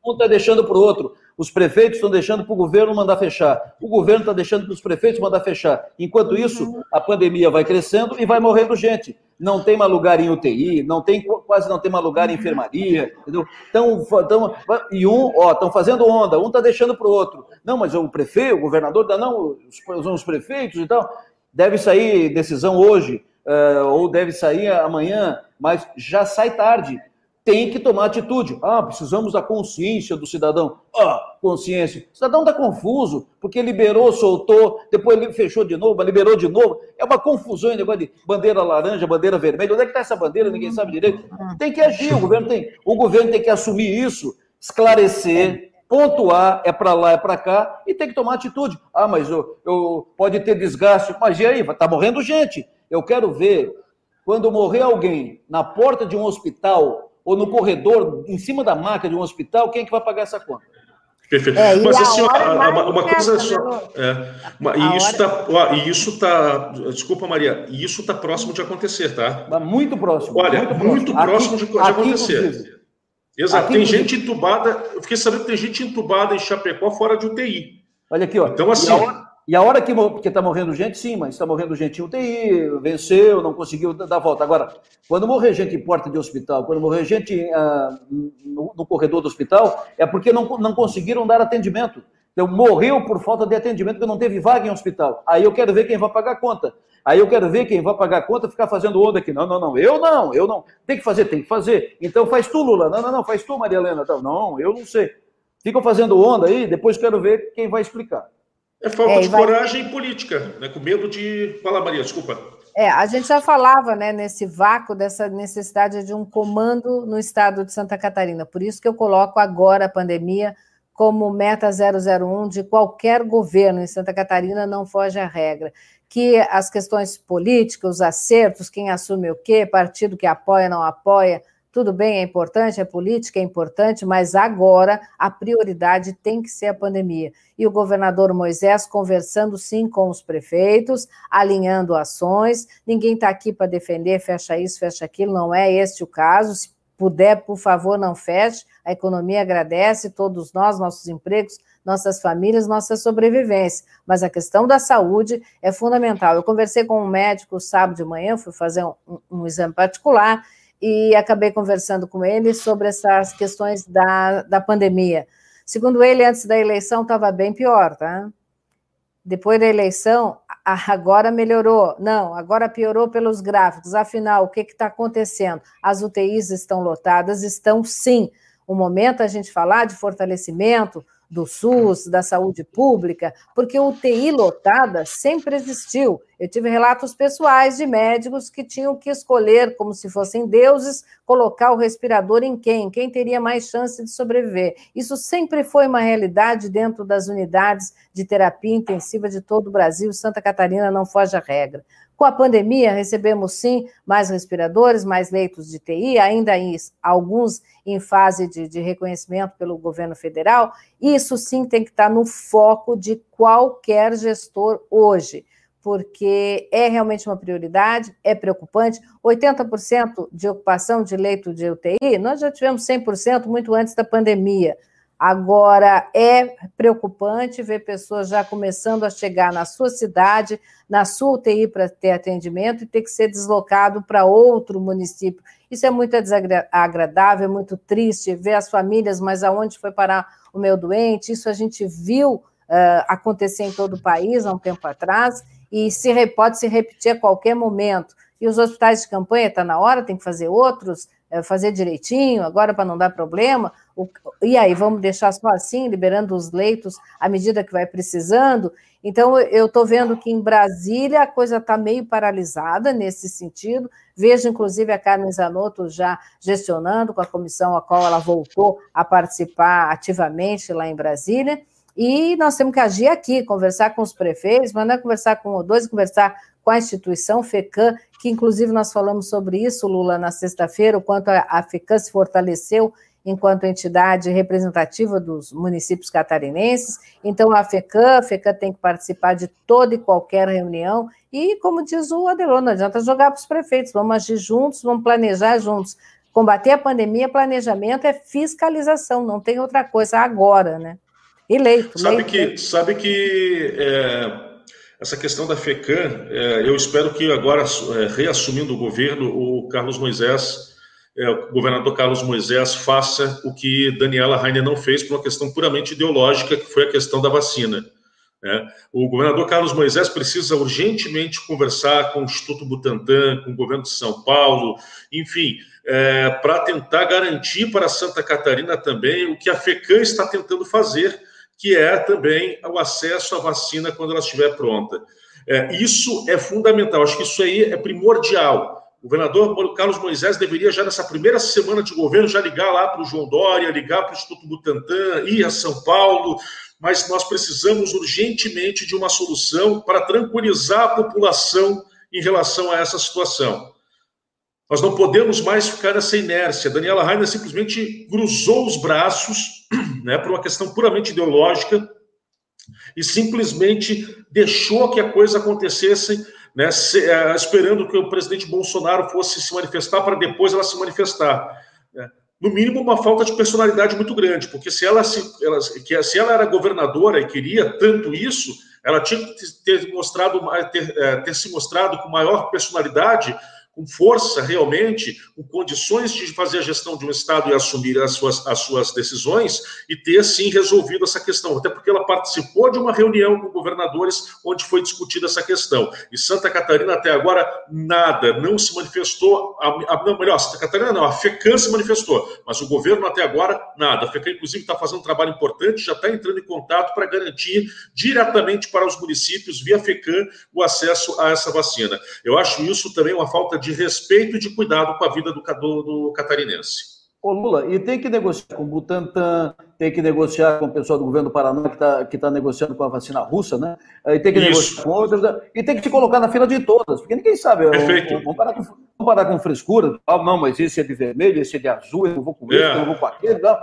um está deixando para o outro. Os prefeitos estão deixando para o governo mandar fechar. O governo está deixando para os prefeitos mandar fechar. Enquanto uhum. isso, a pandemia vai crescendo e vai morrendo gente. Não tem mais lugar em UTI, não tem, quase não tem mais lugar em uhum. enfermaria, entendeu? Então, então e um, ó, estão fazendo onda, um está deixando para o outro. Não, mas o prefeito, o governador, não, os, os prefeitos e tal. Deve sair decisão hoje uh, ou deve sair amanhã, mas já sai tarde. Tem que tomar atitude. Ah, precisamos da consciência do cidadão. Ah, consciência. O cidadão está confuso, porque liberou, soltou, depois ele fechou de novo, liberou de novo. É uma confusão em negócio de bandeira laranja, bandeira vermelha. Onde é que está essa bandeira? Ninguém sabe direito. Tem que agir, o governo tem, o governo tem que assumir isso, esclarecer, pontuar, é para lá, é para cá, e tem que tomar atitude. Ah, mas eu, eu, pode ter desgaste. Mas e aí? Está morrendo gente. Eu quero ver quando morrer alguém na porta de um hospital ou no corredor, em cima da maca de um hospital, quem é que vai pagar essa conta? Perfeito. É, Mas assim, uma, uma coisa só. É, e isso está. Isso tá, desculpa, Maria, isso está próximo de acontecer, tá? Está muito próximo. Olha, muito próximo, muito próximo aqui, de, de acontecer. Exato. Aqui, tem gente entubada. Eu fiquei sabendo que tem gente entubada em Chapecó fora de UTI. Olha aqui, ó. Então, assim. E a hora que está morrendo gente, sim, mas está morrendo gente em UTI, venceu, não conseguiu dar volta. Agora, quando morrer gente em porta de hospital, quando morrer gente ah, no, no, corredor do hospital, é porque não, não conseguiram dar atendimento. Então, morreu por falta de atendimento, porque não teve vaga em hospital. Aí eu quero ver quem vai pagar a conta. Aí eu quero ver quem vai pagar a conta ficar fazendo onda aqui. Não, não, não, eu não, eu não. Tem que fazer, tem que fazer. Então faz tu, Lula. Não, não, não, faz tu, Maria Helena. Não, eu não sei. Ficam fazendo onda aí, depois quero ver quem vai explicar. É falta é, de vai... coragem política, né? com medo de. Fala, Maria, desculpa. É, a gente já falava né, nesse vácuo dessa necessidade de um comando no estado de Santa Catarina. Por isso que eu coloco agora a pandemia como meta 001 de qualquer governo em Santa Catarina, não foge à regra. Que as questões políticas, os acertos, quem assume o quê, partido que apoia, não apoia, tudo bem, é importante, é política, é importante, mas agora a prioridade tem que ser a pandemia. E o governador Moisés conversando sim com os prefeitos, alinhando ações. Ninguém está aqui para defender, fecha isso, fecha aquilo, não é este o caso. Se puder, por favor, não feche. A economia agradece, todos nós, nossos empregos, nossas famílias, nossa sobrevivência. Mas a questão da saúde é fundamental. Eu conversei com um médico sábado de manhã, fui fazer um, um, um exame particular e acabei conversando com ele sobre essas questões da, da pandemia. Segundo ele, antes da eleição estava bem pior, tá? Depois da eleição, agora melhorou. Não, agora piorou pelos gráficos. Afinal, o que está acontecendo? As UTIs estão lotadas, estão sim. O momento a gente falar de fortalecimento, do SUS, da saúde pública, porque UTI lotada sempre existiu. Eu tive relatos pessoais de médicos que tinham que escolher, como se fossem deuses, colocar o respirador em quem? Quem teria mais chance de sobreviver? Isso sempre foi uma realidade dentro das unidades de terapia intensiva de todo o Brasil. Santa Catarina não foge à regra. Com a pandemia, recebemos sim mais respiradores, mais leitos de TI, ainda em, alguns em fase de, de reconhecimento pelo governo federal. Isso sim tem que estar no foco de qualquer gestor hoje porque é realmente uma prioridade, é preocupante. 80% de ocupação de leito de UTI, nós já tivemos 100% muito antes da pandemia. Agora, é preocupante ver pessoas já começando a chegar na sua cidade, na sua UTI para ter atendimento e ter que ser deslocado para outro município. Isso é muito desagradável, é muito triste ver as famílias, mas aonde foi parar o meu doente? Isso a gente viu uh, acontecer em todo o país há um tempo atrás e se, pode se repetir a qualquer momento. E os hospitais de campanha, está na hora, tem que fazer outros, é, fazer direitinho, agora para não dar problema. O, e aí, vamos deixar só assim, liberando os leitos à medida que vai precisando? Então, eu estou vendo que em Brasília a coisa está meio paralisada nesse sentido. Vejo, inclusive, a Carmen Zanotto já gestionando com a comissão a qual ela voltou a participar ativamente lá em Brasília. E nós temos que agir aqui, conversar com os prefeitos, mandar conversar com o dois, conversar com a instituição FECAM, que inclusive nós falamos sobre isso, Lula, na sexta-feira, o quanto a FECAM se fortaleceu enquanto entidade representativa dos municípios catarinenses. Então, a FECAM, a FECAM tem que participar de toda e qualquer reunião, e, como diz o Adelon, não adianta jogar para os prefeitos, vamos agir juntos, vamos planejar juntos. Combater a pandemia, planejamento é fiscalização, não tem outra coisa agora, né? Eleito. Sabe leito, que, sabe que é, essa questão da FECAM, é, eu espero que agora, é, reassumindo o governo, o Carlos Moisés, é, o governador Carlos Moisés, faça o que Daniela Rainer não fez por uma questão puramente ideológica, que foi a questão da vacina. Né? O governador Carlos Moisés precisa urgentemente conversar com o Instituto Butantan, com o governo de São Paulo, enfim, é, para tentar garantir para Santa Catarina também o que a FECAM está tentando fazer, que é também o acesso à vacina quando ela estiver pronta. É, isso é fundamental, acho que isso aí é primordial. O governador Carlos Moisés deveria, já nessa primeira semana de governo, já ligar lá para o João Dória, ligar para o Instituto Butantan, ir a São Paulo, mas nós precisamos urgentemente de uma solução para tranquilizar a população em relação a essa situação. Nós não podemos mais ficar nessa inércia. Daniela Rainer simplesmente cruzou os braços, [CLEARS THROAT] né, por uma questão puramente ideológica, e simplesmente deixou que a coisa acontecesse, né, se, uh, esperando que o presidente Bolsonaro fosse se manifestar para depois ela se manifestar. Né. No mínimo, uma falta de personalidade muito grande, porque se ela, se, ela, que, se ela era governadora e queria tanto isso, ela tinha que ter, mostrado, ter, eh, ter se mostrado com maior personalidade com força realmente, com condições de fazer a gestão de um Estado e assumir as suas, as suas decisões e ter, sim, resolvido essa questão. Até porque ela participou de uma reunião com governadores onde foi discutida essa questão. E Santa Catarina, até agora, nada, não se manifestou. A, a, não, melhor, Santa Catarina não, a FECAM se manifestou, mas o governo até agora, nada. A FECAM, inclusive, está fazendo um trabalho importante, já está entrando em contato para garantir diretamente para os municípios, via FECAM, o acesso a essa vacina. Eu acho isso também uma falta de de respeito e de cuidado com a vida do, do, do catarinense. Ô Lula, e tem que negociar com o Butantan, tem que negociar com o pessoal do governo do Paraná que está que tá negociando com a vacina russa, né? E tem que Isso. negociar com outras, e tem que se colocar na fila de todas, porque ninguém sabe. Perfeito. Vamos parar, com, vamos parar com frescura. Ah, não, mas esse é de vermelho, esse é de azul, eu não vou com esse, é. eu não vou com aquele. Não.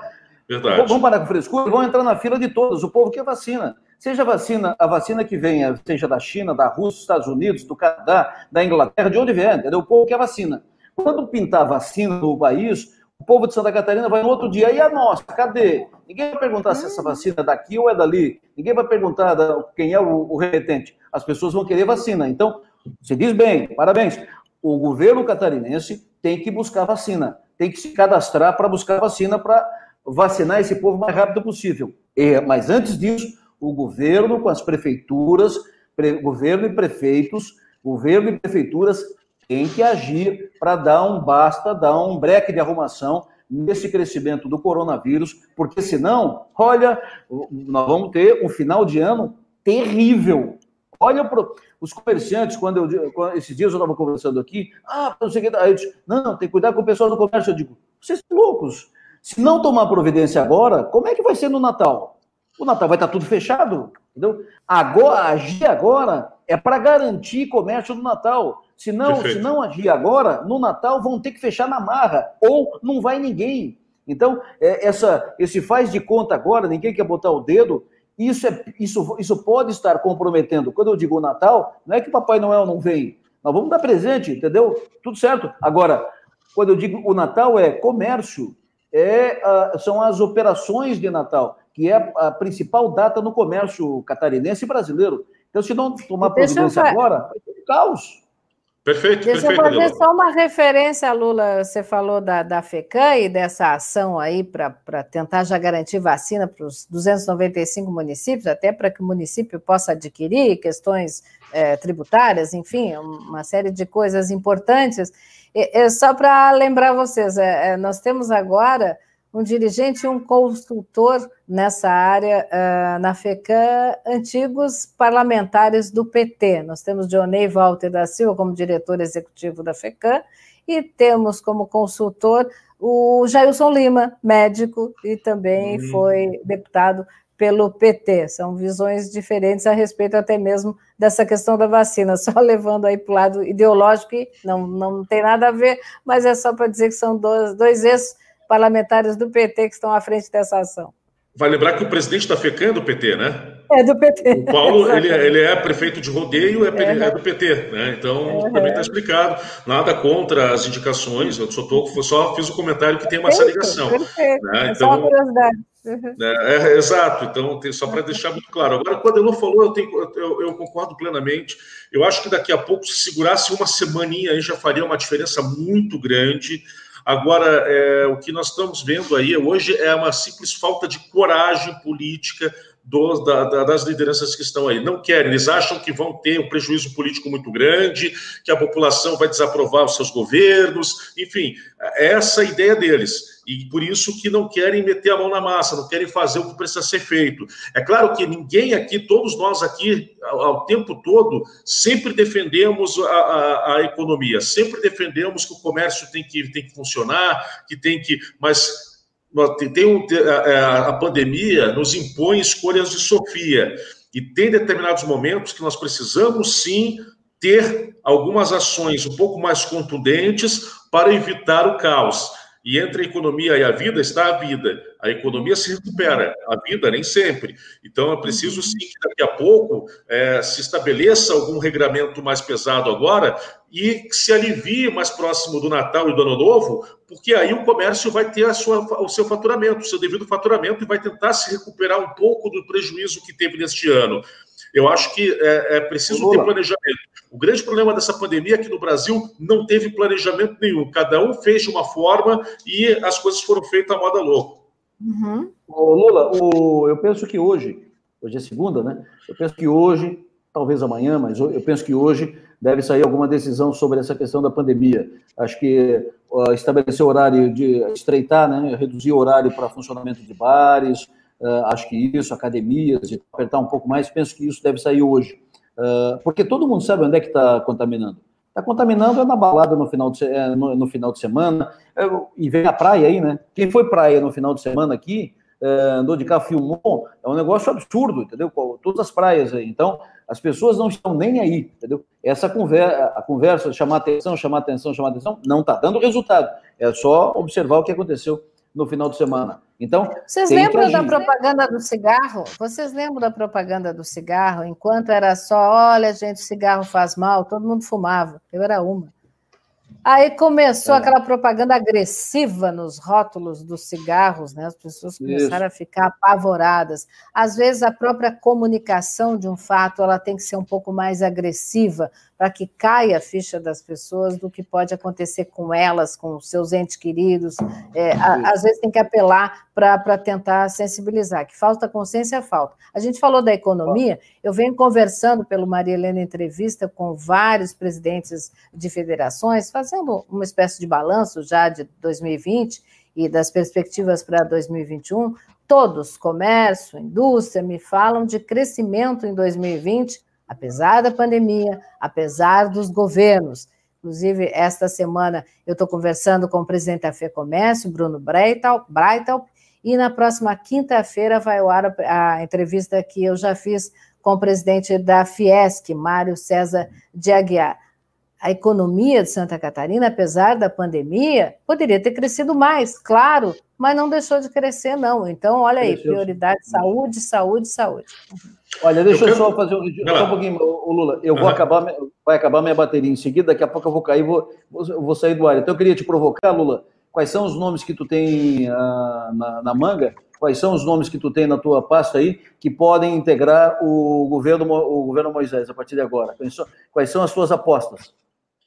Verdade. Vamos parar com frescura, vamos entrar na fila de todas. O povo quer vacina. Seja a vacina, a vacina que venha, seja da China, da Rússia, dos Estados Unidos, do Canadá, da Inglaterra, de onde vier, entendeu? O povo quer vacina. Quando pintar vacina no país, o povo de Santa Catarina vai no outro dia, e a nossa, cadê? Ninguém vai perguntar se essa vacina é daqui ou é dali. Ninguém vai perguntar quem é o, o repetente. As pessoas vão querer vacina. Então, você diz bem, parabéns. O governo catarinense tem que buscar vacina, tem que se cadastrar para buscar vacina para vacinar esse povo o mais rápido possível. E, mas antes disso, o governo com as prefeituras, pre, governo e prefeitos, governo e prefeituras têm que agir para dar um basta, dar um breque de arrumação nesse crescimento do coronavírus, porque senão, olha, nós vamos ter um final de ano terrível. Olha pro, os comerciantes, quando eu quando, esses dias eu estava conversando aqui, ah, não sei o que, aí eu disse, não, tem que cuidar com o pessoal do comércio. Eu digo, vocês são loucos. Se não tomar providência agora, como é que vai ser no Natal? O Natal vai estar tudo fechado, entendeu? Agora, agir agora é para garantir comércio no Natal. Se não, se não agir agora, no Natal vão ter que fechar na marra, ou não vai ninguém. Então, é, essa, esse faz de conta agora, ninguém quer botar o dedo, isso, é, isso, isso pode estar comprometendo. Quando eu digo o Natal, não é que Papai Noel não vem. Nós vamos dar presente, entendeu? Tudo certo. Agora, quando eu digo o Natal é comércio, é, uh, são as operações de Natal, que é a principal data no comércio catarinense e brasileiro. Então, se não tomar providência agora, vai ter um caos. Perfeito, Deixa perfeito. Deixa eu fazer só uma referência, Lula. Você falou da, da FECAM e dessa ação aí para tentar já garantir vacina para os 295 municípios, até para que o município possa adquirir questões é, tributárias, enfim, uma série de coisas importantes. E, e só para lembrar vocês, é, é, nós temos agora um dirigente e um consultor nessa área uh, na FECAM, antigos parlamentares do PT. Nós temos Dionei Walter da Silva como diretor executivo da FECAM e temos como consultor o Jailson Lima, médico, e também uhum. foi deputado pelo PT. São visões diferentes a respeito até mesmo dessa questão da vacina, [LAUGHS] só levando aí para o lado ideológico, que não, não tem nada a ver, mas é só para dizer que são dois, dois ex parlamentares do PT que estão à frente dessa ação. Vai lembrar que o presidente da FECAM é do PT, né? É do PT. O Paulo, [LAUGHS] ele, é, ele é prefeito de rodeio, é, é do PT, né? Então, uhum. também está explicado. Nada contra as indicações, eu só, tô, só fiz o comentário que tem uma essa ligação. Perfeito. Né? Então, é só uma então, curiosidade. Uhum. É, é, exato, então tem, só para deixar muito claro. Agora, quando ele falou, eu, tenho, eu, eu, concordo plenamente. Eu acho que daqui a pouco, se segurasse uma semaninha aí, já faria uma diferença muito grande. Agora, é, o que nós estamos vendo aí hoje é uma simples falta de coragem política da, da, das lideranças que estão aí. Não querem, eles acham que vão ter um prejuízo político muito grande, que a população vai desaprovar os seus governos, enfim, essa é a ideia deles e por isso que não querem meter a mão na massa, não querem fazer o que precisa ser feito. É claro que ninguém aqui, todos nós aqui, ao, tempo todo, sempre defendemos a, a, a, economia, sempre defendemos que o comércio tem que, tem que funcionar, que tem que. Mas tem um, a, a pandemia nos impõe escolhas de Sofia. E tem determinados momentos que nós precisamos sim ter algumas ações um pouco mais contundentes para evitar o caos. E entre a economia e a vida está a vida. A economia se recupera, a vida nem sempre. Então é preciso sim que daqui a pouco é, se estabeleça algum regramento mais pesado agora e se alivie mais próximo do Natal e do Ano Novo, porque aí o comércio vai ter a sua, o seu faturamento, o seu devido faturamento, e vai tentar se recuperar um pouco do prejuízo que teve neste ano. Eu acho que é, é preciso ter planejamento. O grande problema dessa pandemia é que no Brasil não teve planejamento nenhum. Cada um fez de uma forma e as coisas foram feitas à moda louco. Uhum. Ô, Lula, o, eu penso que hoje, hoje é segunda, né? Eu penso que hoje, talvez amanhã, mas eu penso que hoje deve sair alguma decisão sobre essa questão da pandemia. Acho que uh, estabelecer horário de estreitar, né? Reduzir o horário para funcionamento de bares, uh, acho que isso, academias, e apertar um pouco mais, penso que isso deve sair hoje. Uh, porque todo mundo sabe onde é que está contaminando. Está contaminando é na balada no final de, é, no, no final de semana, é, e vem a praia aí, né? Quem foi praia no final de semana aqui, é, andou de carro, filmou, é um negócio absurdo, entendeu? Todas as praias aí. Então, as pessoas não estão nem aí, entendeu? Essa conversa, a conversa, chamar atenção, chamar atenção, chamar atenção, não está dando resultado. É só observar o que aconteceu no final de semana. Então, vocês lembram da propaganda do cigarro? Vocês lembram da propaganda do cigarro? Enquanto era só, olha, gente, o cigarro faz mal, todo mundo fumava. Eu era uma. Aí começou é. aquela propaganda agressiva nos rótulos dos cigarros, né? As pessoas começaram Isso. a ficar apavoradas. Às vezes a própria comunicação de um fato ela tem que ser um pouco mais agressiva para que caia a ficha das pessoas do que pode acontecer com elas, com seus entes queridos. É, a, às vezes tem que apelar para tentar sensibilizar, que falta consciência, falta. A gente falou da economia, eu venho conversando pelo Maria Helena Entrevista com vários presidentes de federações, fazendo uma espécie de balanço já de 2020 e das perspectivas para 2021. Todos, comércio, indústria, me falam de crescimento em 2020 apesar da pandemia, apesar dos governos. Inclusive, esta semana eu estou conversando com o presidente da FEComércio, Bruno Breital, e na próxima quinta-feira vai ao ar a entrevista que eu já fiz com o presidente da Fiesc, Mário César de Aguiar. A economia de Santa Catarina, apesar da pandemia, poderia ter crescido mais, claro, mas não deixou de crescer, não. Então, olha aí, prioridade saúde, saúde, saúde. Olha, deixa eu, eu só fazer um, só um pouquinho, Lula. Eu vou uhum. acabar, vai acabar minha bateria em seguida, daqui a pouco eu vou cair, vou, vou sair do ar. Então, eu queria te provocar, Lula. Quais são os nomes que tu tem uh, na, na, manga? Quais são os nomes que tu tem na tua pasta aí que podem integrar o governo, o governo Moisés a partir de agora? Quais são, quais são as tuas apostas?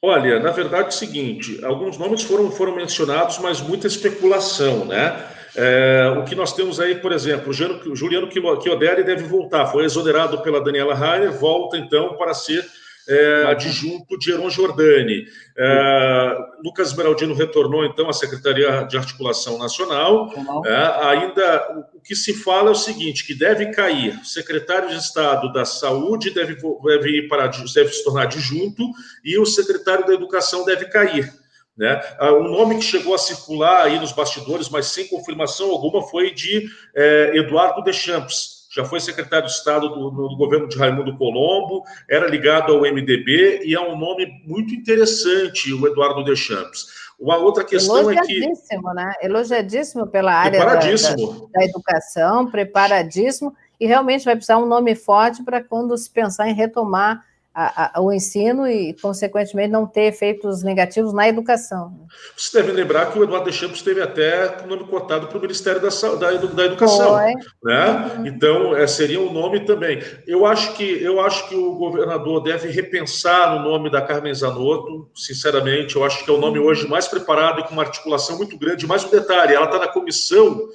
Olha, na verdade é o seguinte, alguns nomes foram, foram mencionados, mas muita especulação, né? É, o que nós temos aí, por exemplo, o Juliano Chioderi deve voltar, foi exonerado pela Daniela Rainer, volta então para ser é, adjunto de Heron Giordani. É, Lucas Meraldino retornou, então, à Secretaria de Articulação Nacional. É, ainda, o que se fala é o seguinte, que deve cair, o secretário de Estado da Saúde deve, deve, ir para, deve se tornar adjunto e o secretário da Educação deve cair. Né? O nome que chegou a circular aí nos bastidores, mas sem confirmação alguma, foi de é, Eduardo Deschamps, já foi secretário de Estado do, do, governo de Raimundo Colombo, era ligado ao MDB e é um nome muito interessante, o Eduardo Deschamps. Uma outra questão é que. Elogiadíssimo, né? Elogiadíssimo pela área da, da, da, educação, preparadíssimo, e realmente vai precisar um nome forte para quando se pensar em retomar a, a, o ensino e, consequentemente, não ter efeitos negativos na educação. Você deve lembrar que o Eduardo Deschamps teve até o nome cotado para o Ministério da, da, da Educação. Foi. Né? Uhum. Então, é, seria um nome também. Eu acho, que, eu acho que o governador deve repensar no nome da Carmen Zanotto, sinceramente. Eu acho que é o nome hoje mais preparado e com uma articulação muito grande. Mais um detalhe, ela está na comissão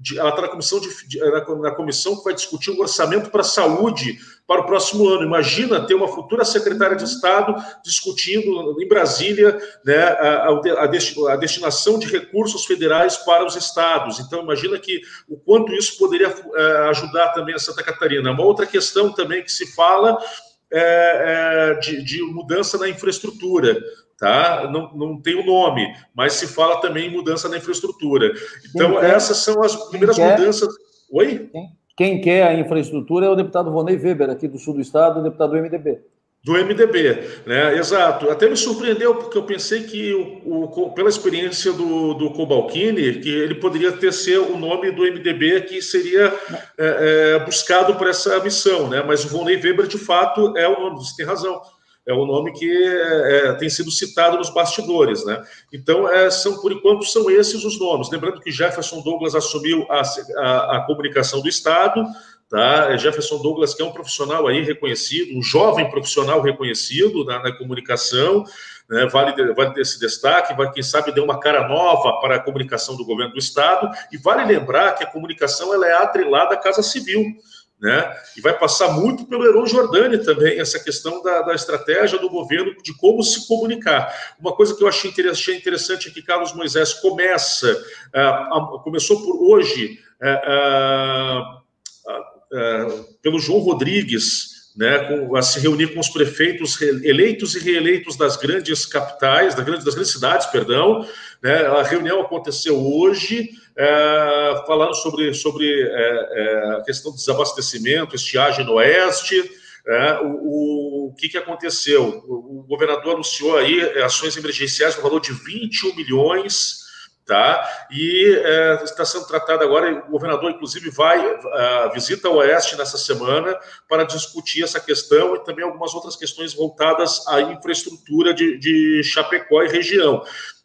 de, ela está na comissão, de, na, na, comissão que vai discutir o orçamento para a saúde para o próximo ano. Imagina ter uma futura secretária de Estado discutindo em Brasília né, a, a, a, destinação de recursos federais para os estados. Então, imagina que o quanto isso poderia é, ajudar também a Santa Catarina. Uma outra questão também que se fala é, é, de, de mudança na infraestrutura tá? Não, não tem o nome, mas se fala também em mudança na infraestrutura. Então, essas são as primeiras quer, mudanças. Oi? Quem, quem, quer a infraestrutura é o deputado Vonei Weber, aqui do sul do estado, deputado do MDB. Do MDB, né? Exato. Até me surpreendeu, porque eu pensei que, o, o pela experiência do, do Cobalcini, que ele poderia ter ser o nome do MDB que seria é, é, buscado por essa missão, né? Mas o Vonei Weber, de fato, é o nome, você tem razão é o nome que é, é, tem sido citado nos bastidores, né? Então, é, são, por enquanto, são esses os nomes. Lembrando que Jefferson Douglas assumiu a, a, a comunicação do Estado, tá? É Jefferson Douglas, que é um profissional aí reconhecido, um jovem profissional reconhecido na, na comunicação, né? vale, vale esse destaque, vai, quem sabe, deu uma cara nova para a comunicação do governo do Estado, e vale lembrar que a comunicação ela é atrelada à Casa Civil, né? E vai passar muito pelo Heron Jordani também, essa questão da, da, estratégia do governo de como se comunicar. Uma coisa que eu achei interessante é que Carlos Moisés começa, uh, a, começou por hoje, uh, uh, pelo João Rodrigues, né, com, a se reunir com os prefeitos eleitos e reeleitos das grandes capitais, das grandes, das grandes cidades, perdão. Né, a reunião aconteceu hoje, é, falando sobre, sobre é, é, a questão do desabastecimento, estiagem no oeste. É, o, o, que, que aconteceu? O, o, governador anunciou aí ações emergenciais no valor de 21 milhões, tá? E é, está sendo tratado agora, o governador, inclusive, vai uh, visita o Oeste nessa semana para discutir essa questão e também algumas outras questões voltadas à infraestrutura de, de Chapecó e região.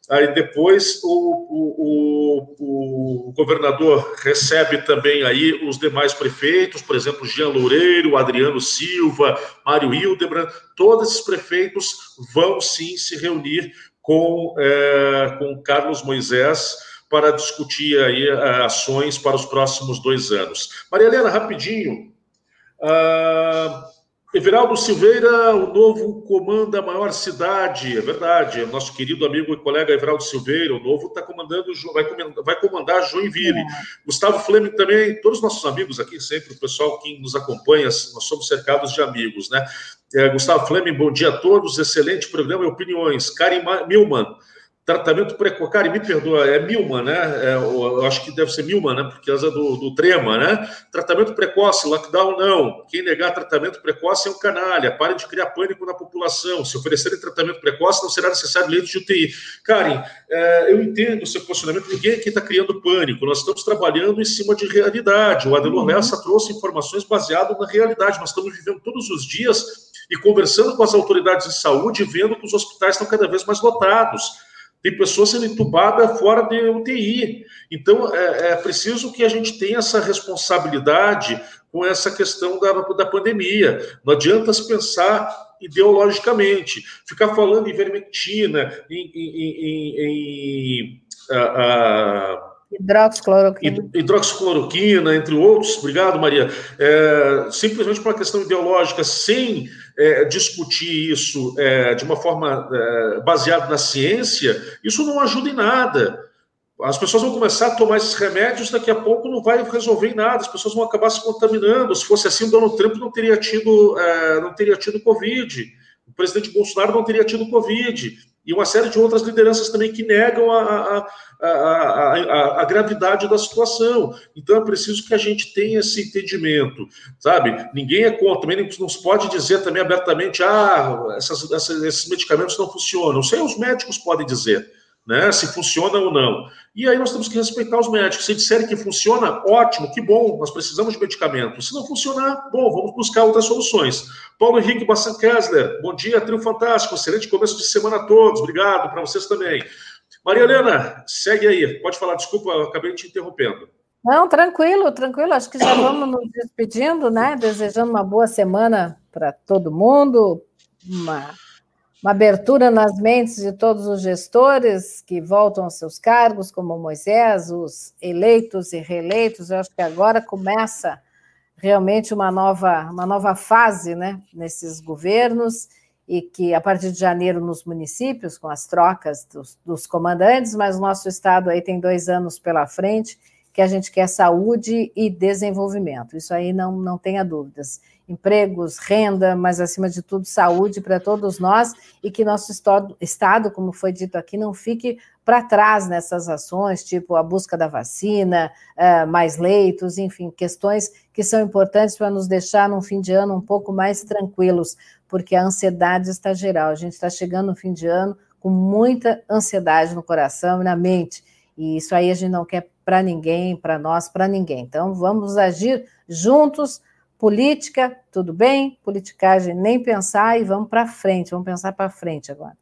Aí depois o, o, o, o, governador recebe também aí os demais prefeitos, por exemplo, Jean Loureiro, Adriano Silva, Mário Hildebrand, todos esses prefeitos vão sim se reunir com, é, com Carlos Moisés para discutir aí é, ações para os próximos dois anos. Maria Helena, rapidinho. Uh, Everaldo Silveira, o novo comanda a maior cidade, é verdade. Nosso querido amigo e colega Everaldo Silveira, o novo está comandando, vai comandar, vai comandar Joinville. É. Gustavo Fleming também, todos os nossos amigos aqui, sempre o pessoal que nos acompanha, nós somos cercados de amigos, né? É, Gustavo Fleming, bom dia a todos, excelente programa e opiniões. Karim Milman, Tratamento precoce, cara, me perdoa, é Milman, né? É, eu acho que deve ser Milman, né? Por causa do, do trema, né? Tratamento precoce, lockdown não. Quem negar tratamento precoce é um canalha. Pare de criar pânico na população. Se oferecerem tratamento precoce, não será necessário leite de UTI. Karen, é, eu entendo o seu posicionamento. Ninguém aqui está criando pânico. Nós estamos trabalhando em cima de realidade. O Adelor uhum. Lessa trouxe informações baseadas na realidade. Nós estamos vivendo todos os dias e conversando com as autoridades de saúde, vendo que os hospitais estão cada vez mais lotados tem pessoas sendo entubadas fora de UTI. Então, é, é, preciso que a gente tenha essa responsabilidade com essa questão da, da pandemia. Não adianta se pensar ideologicamente, ficar falando em vermectina, em, em, em, em a, a Hidroxicloroquina. Hidroxicloroquina, entre outros, obrigado, Maria. É, simplesmente por uma questão ideológica, sem é, discutir isso é, de uma forma é, baseada na ciência, isso não ajuda em nada. As pessoas vão começar a tomar esses remédios, daqui a pouco não vai resolver em nada, as pessoas vão acabar se contaminando. Se fosse assim, o Donald Trump não teria tido, é, não teria tido Covid, o presidente Bolsonaro não teria tido Covid e uma série de outras lideranças também que negam a, a, a, a, gravidade da situação. Então é preciso que a gente tenha esse entendimento, sabe? Ninguém é contra, também não se pode dizer também abertamente, ah, essas, essas, esses medicamentos não funcionam. Sei, os médicos podem dizer né, se funciona ou não. E aí nós temos que respeitar os médicos. Se disserem que funciona, ótimo, que bom, nós precisamos de medicamento. Se não funcionar, bom, vamos buscar outras soluções. Paulo Henrique Bassan Kessler, bom dia, trio fantástico, excelente começo de semana a todos, obrigado para vocês também. Maria Helena, segue aí, pode falar, desculpa, eu acabei te interrompendo. Não, tranquilo, tranquilo, acho que já [COUGHS] vamos nos despedindo, né, desejando uma boa semana para todo mundo, uma uma abertura nas mentes de todos os gestores que voltam aos seus cargos, como Moisés, os eleitos e reeleitos. Eu acho que agora começa realmente uma nova, uma nova fase né, nesses governos e que a partir de janeiro nos municípios, com as trocas dos, dos comandantes, mas o nosso estado aí tem dois anos pela frente que a gente quer saúde e desenvolvimento. Isso aí não, não tenha dúvidas. Empregos, renda, mas acima de tudo saúde para todos nós e que nosso estado, como foi dito aqui, não fique para trás nessas ações, tipo a busca da vacina, uh, mais leitos, enfim, questões que são importantes para nos deixar num fim de ano um pouco mais tranquilos, porque a ansiedade está geral. A gente está chegando no fim de ano com muita ansiedade no coração e na mente. E isso aí a gente não quer para ninguém, para nós, para ninguém. Então, vamos agir juntos. Política, tudo bem? Politicagem, nem pensar e vamos para frente, vamos pensar para frente agora.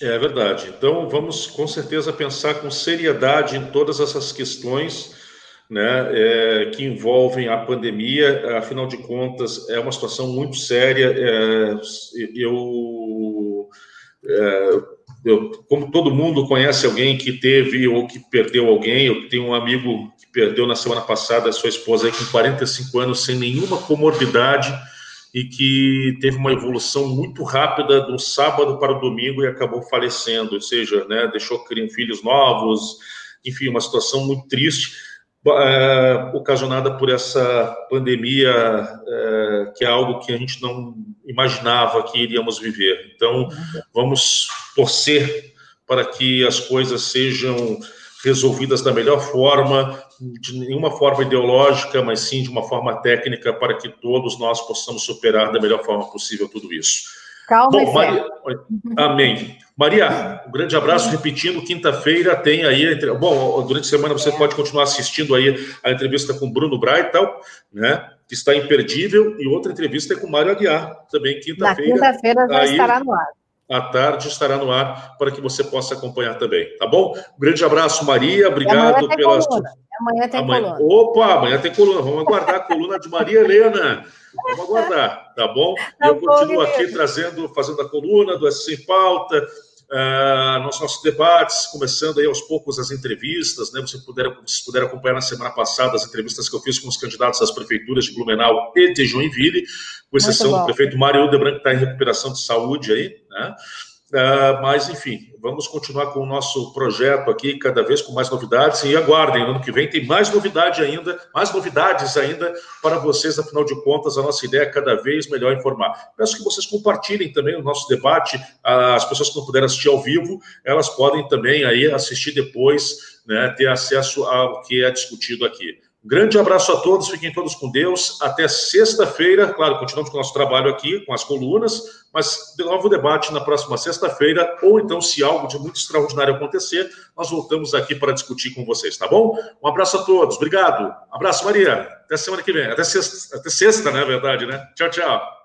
É verdade. Então, vamos com certeza pensar com seriedade em todas essas questões né, é, que envolvem a pandemia. Afinal de contas, é uma situação muito séria. É, eu, é, eu, como todo mundo conhece alguém que teve ou que perdeu alguém, eu tenho um amigo que perdeu na semana passada a sua esposa aí com 45 anos, sem nenhuma comorbidade, e que teve uma evolução muito rápida do sábado para o domingo e acabou falecendo, ou seja, né, deixou filhos novos, enfim, uma situação muito triste é, ocasionada por essa pandemia, é, que é algo que a gente não imaginava que iríamos viver. Então, vamos torcer para que as coisas sejam resolvidas da melhor forma, de nenhuma forma ideológica, mas sim de uma forma técnica, para que todos nós possamos superar da melhor forma possível tudo isso. Calma, Bom, Maria... Amém. Maria, um grande abraço. Repetindo, quinta-feira tem aí. Bom, durante a semana você pode continuar assistindo aí a entrevista com Bruno Braital, né? Que está imperdível, e outra entrevista é com Mário Aguiar, também quinta-feira. Na quinta-feira já aí, estará no ar. À tarde estará no ar para que você possa acompanhar também, tá bom? Um grande abraço, Maria. Obrigado pela. Amanhã tem amanhã... coluna. Opa, amanhã tem coluna. Vamos aguardar a coluna de Maria Helena. Vamos aguardar, tá bom? Tá eu continuo aqui trazendo, fazendo a coluna do SC em Pauta, uh, nos nossos debates, começando aí aos poucos as entrevistas, né? Você puder, vocês puderam acompanhar na semana passada as entrevistas que eu fiz com os candidatos às prefeituras de Blumenau e de Joinville, com exceção do prefeito Mário Udebran, que está em recuperação de saúde aí, né? Uh, mas, enfim, vamos continuar com o nosso projeto aqui, cada vez com mais novidades. E aguardem, no ano que vem tem mais novidade ainda, mais novidades ainda para vocês. Afinal de contas, a nossa ideia é cada vez melhor informar. Peço que vocês compartilhem também o nosso debate. As pessoas que não puderam assistir ao vivo, elas podem também aí assistir depois, né, ter acesso ao que é discutido aqui. Grande abraço a todos, fiquem todos com Deus. Até sexta-feira. Claro, continuamos com o nosso trabalho aqui, com as colunas, mas de novo debate na próxima sexta-feira, ou então, se algo de muito extraordinário acontecer, nós voltamos aqui para discutir com vocês, tá bom? Um abraço a todos, obrigado. Abraço, Maria. Até semana que vem. Até sexta, até sexta, né? É verdade, né? Tchau, tchau.